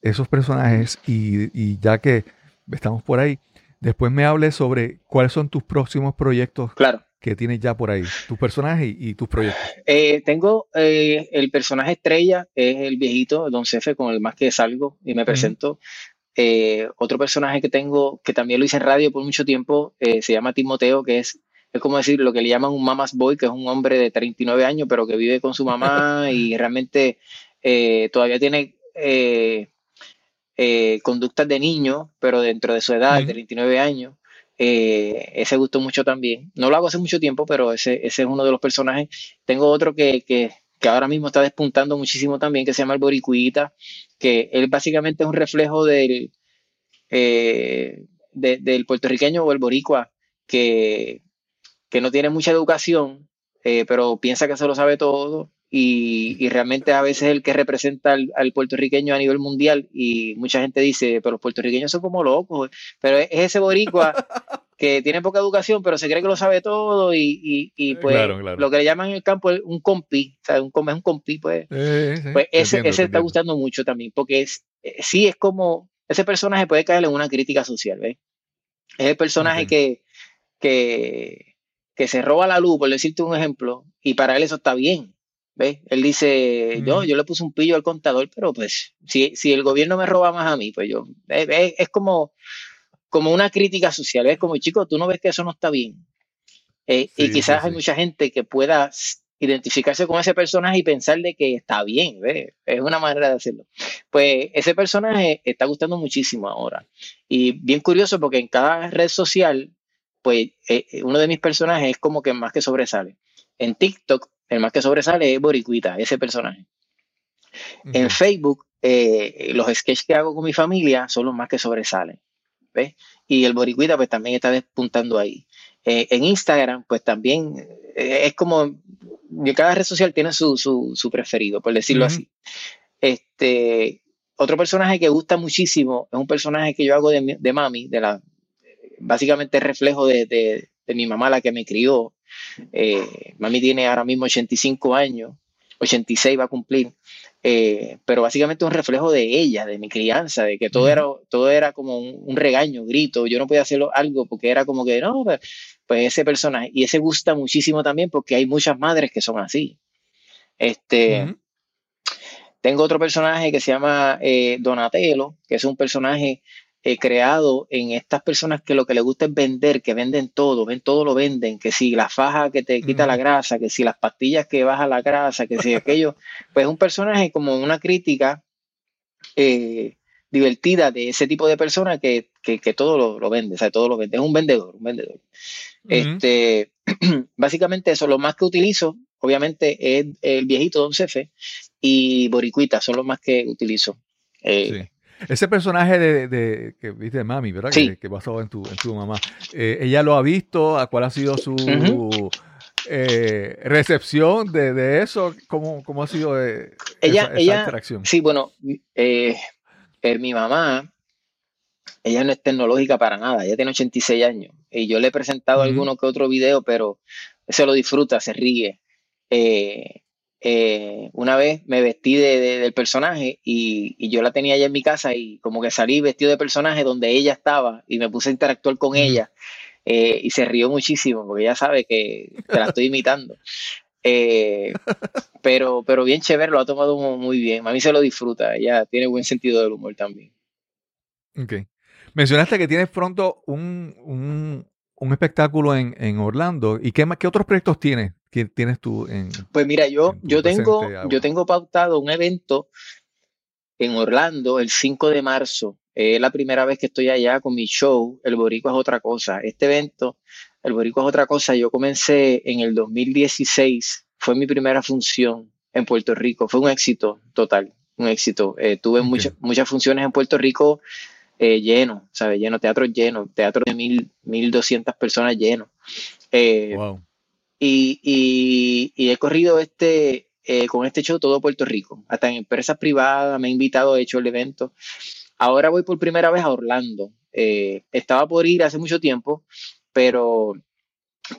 esos personajes y, y ya que estamos por ahí, después me hables sobre cuáles son tus próximos proyectos
Claro.
que tienes ya por ahí, tus personajes y, tus proyectos.
Eh, tengo eh, el personaje estrella, es el viejito, Don Cefe, con el más que salgo y me presento. Eh, otro personaje que tengo, que también lo hice en radio por mucho tiempo, eh, se llama Timoteo, que es, es como decir lo que le llaman un mama's boy, que es un hombre de 39 años, pero que vive con su mamá y realmente eh, todavía tiene eh, eh, conductas de niño, pero dentro de su edad, de
Ujú.
39 años. Eh, ese gustó mucho también. No lo hago hace mucho tiempo, pero ese, ese es uno de los personajes. Tengo otro que, que, que ahora mismo está despuntando muchísimo también, que se llama el Boricuita, que él básicamente es un reflejo del, eh, de- del puertorriqueño o el boricua, que, que no tiene mucha educación, eh, pero piensa que se lo sabe todo y, y realmente a veces es el que representa al, al puertorriqueño a nivel mundial y mucha gente dice, pero los puertorriqueños son como locos, pero es, es ese boricua que tiene poca educación, pero se cree que lo sabe todo y, y, y, pues
Claro, claro.
lo que le llaman en el campo es un compi, o sea, un, com- es un compi, pues,
Eh, sí,
pues ese,
entiendo,
ese está gustando mucho también, porque es, eh, sí es como, ese personaje puede caer en una crítica social, ¿ves? Es el personaje que, que, que se roba la luz, por decirte un ejemplo, y para él eso está bien, ¿ves? Él dice, yo,
Mm.
yo le puse un pillo al contador, pero pues si, si el gobierno me roba más a mí, pues yo, es, como, como una crítica social. Es como, chico, tú no ves que eso no está bien. Eh, y quizás
sí,
hay mucha gente que pueda identificarse con ese personaje y pensar de que está bien, ¿ves? Es una manera de hacerlo. Pues ese personaje está gustando muchísimo ahora. Y bien curioso porque en cada red social, pues eh, eh, uno de mis personajes es como que más que sobresale. En TikTok, el más que sobresale es Boricuita, ese personaje. En
Ok.
Facebook, eh, los sketches que hago con mi familia son los más que sobresalen. ¿ves? Y el Boricuita pues también está despuntando ahí. Eh, en Instagram, pues también eh, es como, cada red social tiene su, su, su preferido, por decirlo así. Este, otro personaje que gusta muchísimo es un personaje que yo hago de, de mami, de la, básicamente reflejo de, de- de mi mamá, la que me crió. Eh, mami tiene ahora mismo 85 años, 86 va a cumplir. Eh, pero básicamente un reflejo de ella, de mi crianza, de que todo era, todo era como un, un regaño, grito, yo no podía hacerlo algo porque era como que no, pues, pues ese personaje, y ese gusta muchísimo también porque hay muchas madres que son así. Este, tengo otro personaje que se llama eh, Donatello, que es un personaje eh, creado en estas personas que lo que les gusta es vender, que venden todo, ven todo lo venden, que si la faja que te quita la grasa, que si las pastillas que baja la grasa, que si aquello, pues es un personaje como una crítica eh, divertida de ese tipo de persona que, que, que todo lo, lo vende, o sea, todo lo vende, es un vendedor, un vendedor. Este, básicamente eso, lo más que utilizo, obviamente, es el viejito Don Cefe y Boricuita, son los más que utilizo. Eh,
Sí. Ese personaje de, de- que viste de mami, ¿verdad?
Sí.
Que, que basado en tu, en tu mamá. Eh, ¿Ella lo ha visto? ¿A ¿Cuál ha sido su eh, recepción de, de eso? ¿Cómo, cómo ha sido eh,
Ella-
esa, esa
ella-
interacción?
Sí, bueno, eh, eh, mi mamá, ella no es tecnológica para nada, ella tiene 86 años y yo le he presentado
Ujú.
alguno que otro video, pero se lo disfruta, se ríe. Eh, eh, una vez me vestí de, de- del personaje y, y yo la tenía allá en mi casa y como que salí vestido de personaje donde ella estaba y me puse a interactuar con ella eh, y se rió muchísimo porque ella sabe que, que la estoy imitando. Eh, pero, pero bien chévere, lo ha tomado mu- muy bien. A mí se lo disfruta, ella tiene buen sentido del humor también.
Ok. Mencionaste que tienes pronto un, un, un espectáculo en, en Orlando. ¿Y qué, más- qué otros proyectos tienes? ¿Qué tienes tú en,
Pues mira, yo, yo tengo, yo tengo pautado un evento en Orlando el 5 de marzo. Es la primera vez que estoy allá con mi show. El Boricua es otra cosa. Este evento, el Boricua es otra cosa. Yo comencé en el 2016. Fue mi primera función en Puerto Rico. Fue un éxito total, un éxito. Eh, tuve muchas, muchas funciones en Puerto Rico eh, lleno, ¿sabes? Lleno, teatro lleno, teatro de mil, mil doscientas personas lleno. Eh,
Wow.
y, y- y he corrido este eh, con este show todo Puerto Rico, hasta en empresas privadas, me he invitado, he hecho el evento. Ahora voy por primera vez a Orlando. Estaba por ir hace mucho tiempo, pero,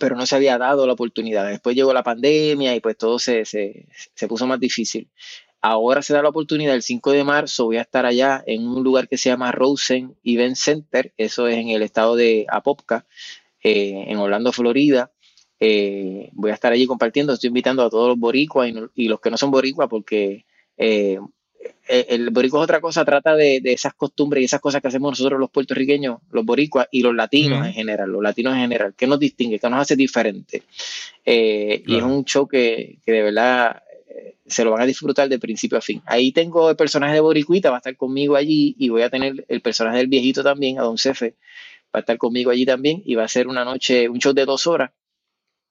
pero no se había dado la oportunidad. Después llegó la pandemia y pues todo se, se, se puso más difícil. Ahora se da la oportunidad, el 5 de marzo voy a estar allá en un lugar que se llama Rosen Event Center, eso es en el estado de Apopka, eh, en Orlando, Florida. Eh, voy a estar allí compartiendo, estoy invitando a todos los boricuas y, no- y los que no son boricuas porque eh, el boricua es otra cosa, trata de, de esas costumbres y esas cosas que hacemos nosotros los puertorriqueños, los boricuas y los latinos en general, los latinos en general, ¿qué nos distingue? ¿Qué nos hace diferente? Eh, Y es un show que, que de verdad se lo van a disfrutar de principio a fin. Ahí tengo el personaje de Boricuita, va a estar conmigo allí y voy a tener el personaje del viejito también, a Don Cefe, va a estar conmigo allí también y va a ser una noche, un show de dos horas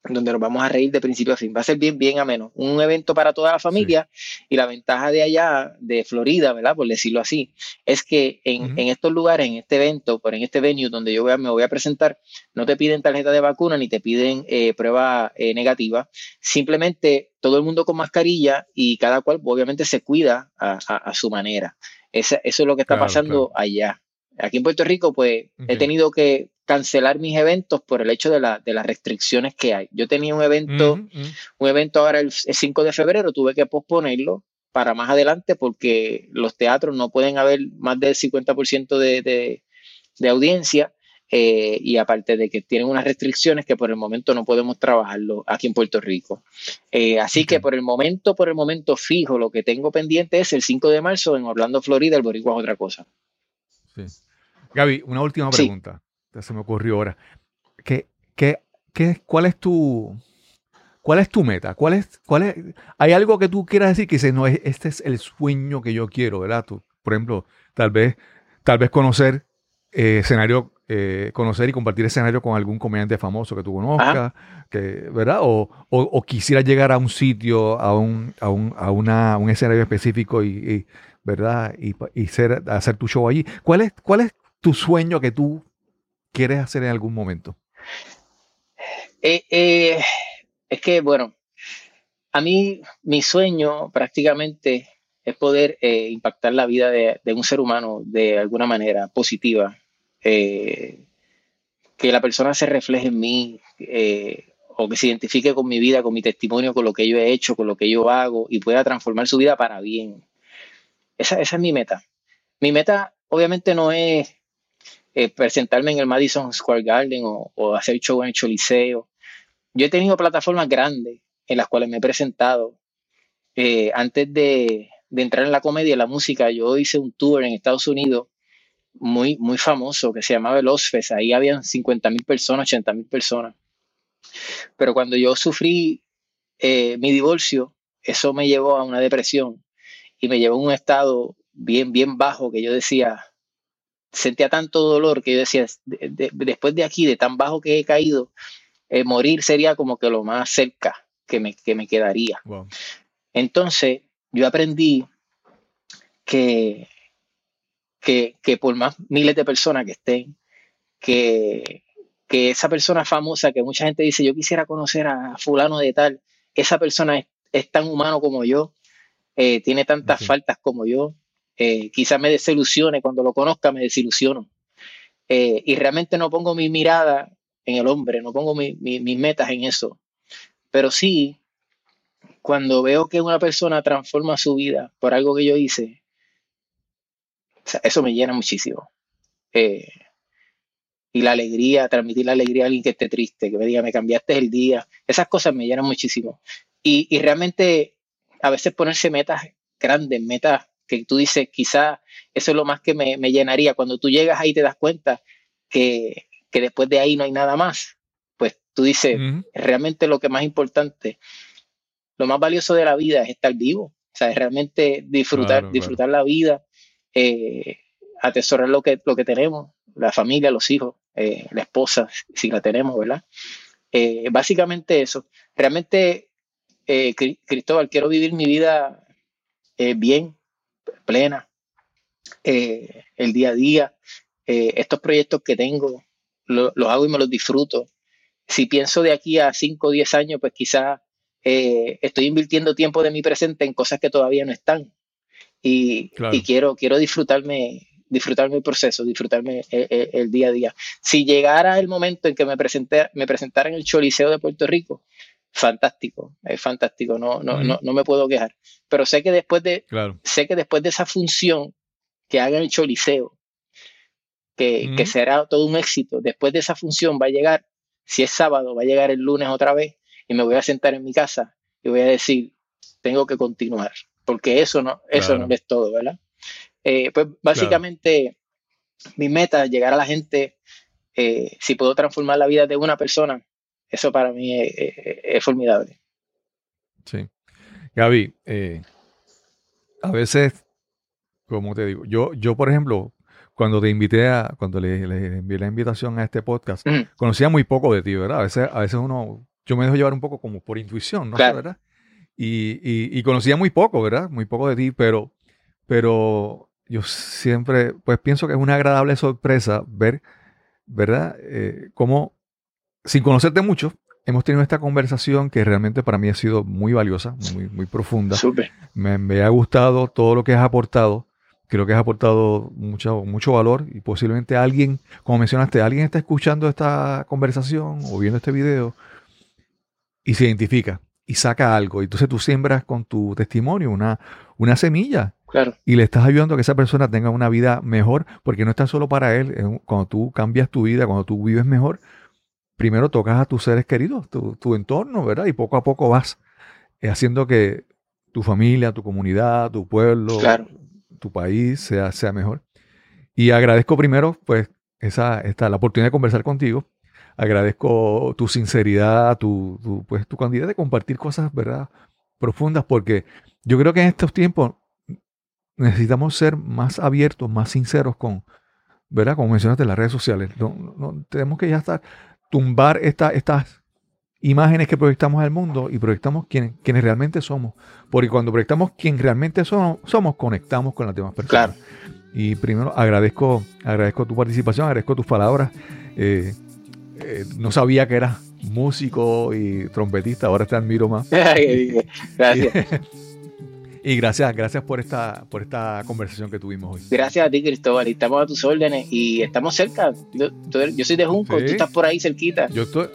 donde nos vamos a reír de principio a fin. Va a ser bien, bien ameno. Un evento para toda la familia y la ventaja de allá, de Florida, ¿verdad? Por decirlo así, es que en, en estos lugares, en este evento, por en este venue donde yo voy a- me voy a presentar, no te piden tarjeta de vacuna ni te piden eh, prueba eh, negativa. Simplemente todo el mundo con mascarilla y cada cual obviamente se cuida a, a- a su manera. Esa- eso es lo que está
Claro,
pasando allá. Aquí en Puerto Rico, pues he tenido que cancelar mis eventos por el hecho de, la, de las restricciones que hay. Yo tenía un evento, un evento ahora el, el 5 de febrero, tuve que posponerlo para más adelante porque los teatros no pueden haber más del 50% de, de, de audiencia eh, y aparte de que tienen unas restricciones que por el momento no podemos trabajarlo aquí en Puerto Rico. Eh, así que por el momento, por el momento fijo, lo que tengo pendiente es el 5 de marzo en Orlando, Florida, el Boricua es otra cosa.
Sí. Gaby, una última pregunta. Se me ocurrió ahora. ¿Qué, qué, qué, ¿Cuál es tu cuál es tu meta? ¿Cuál es, cuál es, ¿Hay algo que tú quieras decir que dices, no, es- este es el sueño que yo quiero, ¿verdad? Tú, por ejemplo, tal vez, tal vez conocer eh, escenario, eh, conocer y compartir escenario con algún comediante famoso que tú conozcas, que, ¿verdad? O, o, o quisieras llegar a un sitio, a un, a un, a una, un escenario específico y, y, ¿verdad? Y, y ser, hacer tu show allí. ¿Cuál es, ¿Cuál es tu sueño que tú quieres hacer en algún momento?
Eh, eh, es que, bueno, a mí mi sueño prácticamente es poder eh, impactar la vida de, un ser humano de alguna manera positiva, que la persona se refleje en mí o que se identifique con mi vida, con mi testimonio, con lo que yo he hecho, con lo que yo hago y pueda transformar su vida para bien. Esa, esa es mi meta. Mi meta obviamente no es eh, presentarme en el Madison Square Garden o, o hacer show en el Choliseo. Yo he tenido plataformas grandes en las cuales me he presentado. Eh, antes de, de entrar en la comedia y la música, yo hice un tour en Estados Unidos muy, muy famoso que se llamaba el Ozfest. Ahí habían 50 mil personas, 80 mil personas. Pero cuando yo sufrí eh, mi divorcio, eso me llevó a una depresión y me llevó a un estado bien, bien bajo que yo decía, sentía tanto dolor que yo decía, de- de- después de aquí, de tan bajo que he caído, eh, morir sería como que lo más cerca que me, que me quedaría.
Wow.
Entonces, yo aprendí que, que, que por más miles de personas que estén, que, que esa persona famosa que mucha gente dice, yo quisiera conocer a fulano de tal, esa persona es, es tan humano como yo, eh, tiene tantas
Sí.
faltas como yo, eh, quizás me desilusione, cuando lo conozca me desilusiono. Eh, y realmente no pongo mi mirada en el hombre, no pongo mi- mi- mis metas en eso. Pero sí, cuando veo que una persona transforma su vida por algo que yo hice, o sea, eso me llena muchísimo. Eh, y la alegría, transmitir la alegría a alguien que esté triste, que me diga, me cambiaste el día, esas cosas me llenan muchísimo. Y, y realmente a veces ponerse metas grandes, metas que tú dices, quizás eso es lo más que me, me llenaría. Cuando tú llegas ahí te das cuenta que, que después de ahí no hay nada más. Pues tú dices, realmente lo que más importante, lo más valioso de la vida es estar vivo. O sea, es realmente disfrutar,
Claro,
disfrutar la vida, eh, atesorar lo que, lo que tenemos, la familia, los hijos, eh, la esposa, si la tenemos, ¿verdad? Eh, básicamente eso. Realmente, Cri- Cristóbal, quiero vivir mi vida bien, plena, eh, el día a día. Eh, estos proyectos que tengo, lo- los hago y me los disfruto. Si pienso de aquí a 5 o 10 años, pues quizás eh, estoy invirtiendo tiempo de mi presente en cosas que todavía no están. Y,
Claro.
y quiero, quiero disfrutarme, disfrutarme el proceso, disfrutarme el, el- el día a día. Si llegara el momento en que me, presenté, me presentara en el Choliseo de Puerto Rico, fantástico, es fantástico, no, no, no, no me puedo quejar. Pero sé que después de,
Claro.
sé que después de esa función que haga el Choliseo, que, que será todo un éxito, después de esa función va a llegar, si es sábado, va a llegar el lunes otra vez y me voy a sentar en mi casa y voy a decir, tengo que continuar, porque eso no, eso
Claro.
no es todo, ¿verdad? Eh, pues básicamente mi meta es llegar a la gente, eh, si puedo transformar la vida de una persona, eso para mí es, es- es formidable.
Sí. Gaby, eh, a veces, como te digo, yo, yo por ejemplo, cuando te invité a, cuando le, le envié la invitación a este podcast, conocía muy poco de ti, ¿verdad? A veces, a veces uno, yo me dejo llevar un poco como por intuición, ¿no?
Claro.
¿verdad? Y, y, y conocía muy poco, ¿verdad? Muy poco de ti, pero, pero yo siempre, pues pienso que es una agradable sorpresa ver, ¿verdad? Eh, cómo, sin conocerte mucho, hemos tenido esta conversación que realmente para mí ha sido muy valiosa, muy, muy profunda.
Súper.
Me, me ha gustado todo lo que has aportado. Creo que has aportado mucho, mucho valor y posiblemente alguien, como mencionaste, alguien está escuchando esta conversación o viendo este video y se identifica y saca algo. Y entonces tú siembras con tu testimonio una, una semilla
Claro,
y le estás ayudando a que esa persona tenga una vida mejor, porque no es tan solo para él. Cuando tú cambias tu vida, cuando tú vives mejor, primero tocas a tus seres queridos, tu, tu entorno, ¿verdad? Y poco a poco vas eh, haciendo que tu familia, tu comunidad, tu pueblo,
Claro.
tu país sea, sea mejor. Y agradezco primero, pues, esa, esta, la oportunidad de conversar contigo. Agradezco tu sinceridad, tu, tu, pues, tu cantidad de compartir cosas, ¿verdad? Profundas, porque yo creo que en estos tiempos necesitamos ser más abiertos, más sinceros con, ¿verdad? Como mencionaste, las redes sociales. No, no, tenemos que ya estar, tumbar esta, estas imágenes que proyectamos al mundo y proyectamos quienes, quienes realmente somos. Porque cuando proyectamos quien realmente somos, somos conectamos con las demás personas.
Claro.
Y primero agradezco, agradezco tu participación, agradezco tus palabras. Eh, eh, no sabía que eras músico y trompetista, ahora te admiro más.
Gracias.
Y gracias, gracias por esta, por esta conversación que tuvimos hoy.
Gracias a ti, Cristóbal. Y estamos a tus órdenes y estamos cerca. Yo, yo soy de Junco,
Sí.
tú estás por ahí cerquita.
Yo estoy,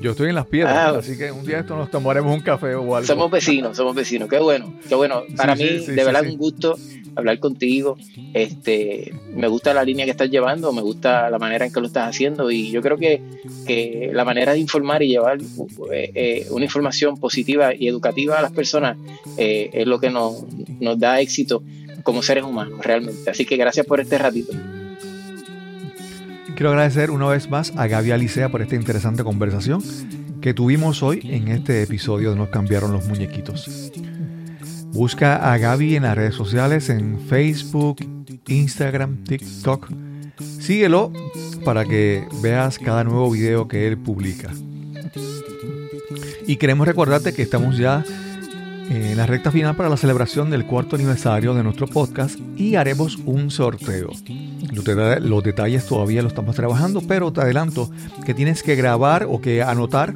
yo estoy en las piedras,
Ah.
así que un día esto nos tomaremos un café o algo.
Somos vecinos, somos vecinos. Qué bueno, qué bueno. Para
Sí,
mí,
sí, sí,
de verdad, un gusto hablar contigo. Este, me gusta la línea que estás llevando, me gusta la manera en que lo estás haciendo y yo creo que, que la manera de informar y llevar eh, eh, una información positiva y educativa a las personas eh, es lo que nos, nos da éxito como seres humanos, realmente. Así que gracias por este ratito.
Quiero agradecer una vez más a Gaby Alicea por esta interesante conversación que tuvimos hoy en este episodio de Nos cambiaron los muñequitos. Busca a Gaby en las redes sociales, en Facebook, Instagram, TikTok. Síguelo para que veas cada nuevo video que él publica. Y queremos recordarte que estamos ya en la recta final para la celebración del cuarto aniversario de nuestro podcast y haremos un sorteo. Los, deta- los detalles todavía lo estamos trabajando, pero te adelanto que tienes que grabar o que anotar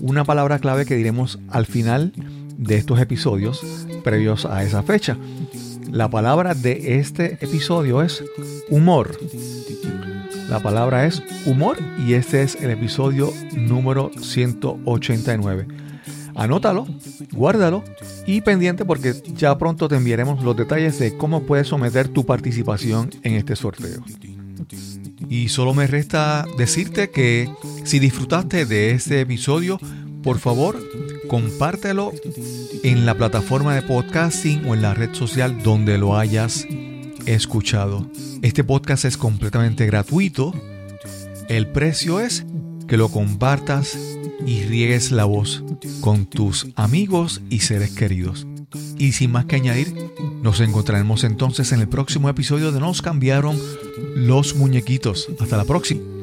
una palabra clave que diremos al final de estos episodios previos a esa fecha. La palabra de este episodio es humor. La palabra es humor y este es el episodio número 189. Anótalo, guárdalo y pendiente porque ya pronto te enviaremos los detalles de cómo puedes someter tu participación en este sorteo. Y solo me resta decirte que si disfrutaste de este episodio, por favor, compártelo en la plataforma de podcasting o en la red social donde lo hayas escuchado. Este podcast es completamente gratuito. El precio es que lo compartas y riegues la voz con tus amigos y seres queridos. Y sin más que añadir, nos encontraremos entonces en el próximo episodio de Nos cambiaron los muñequitos. Hasta la próxima.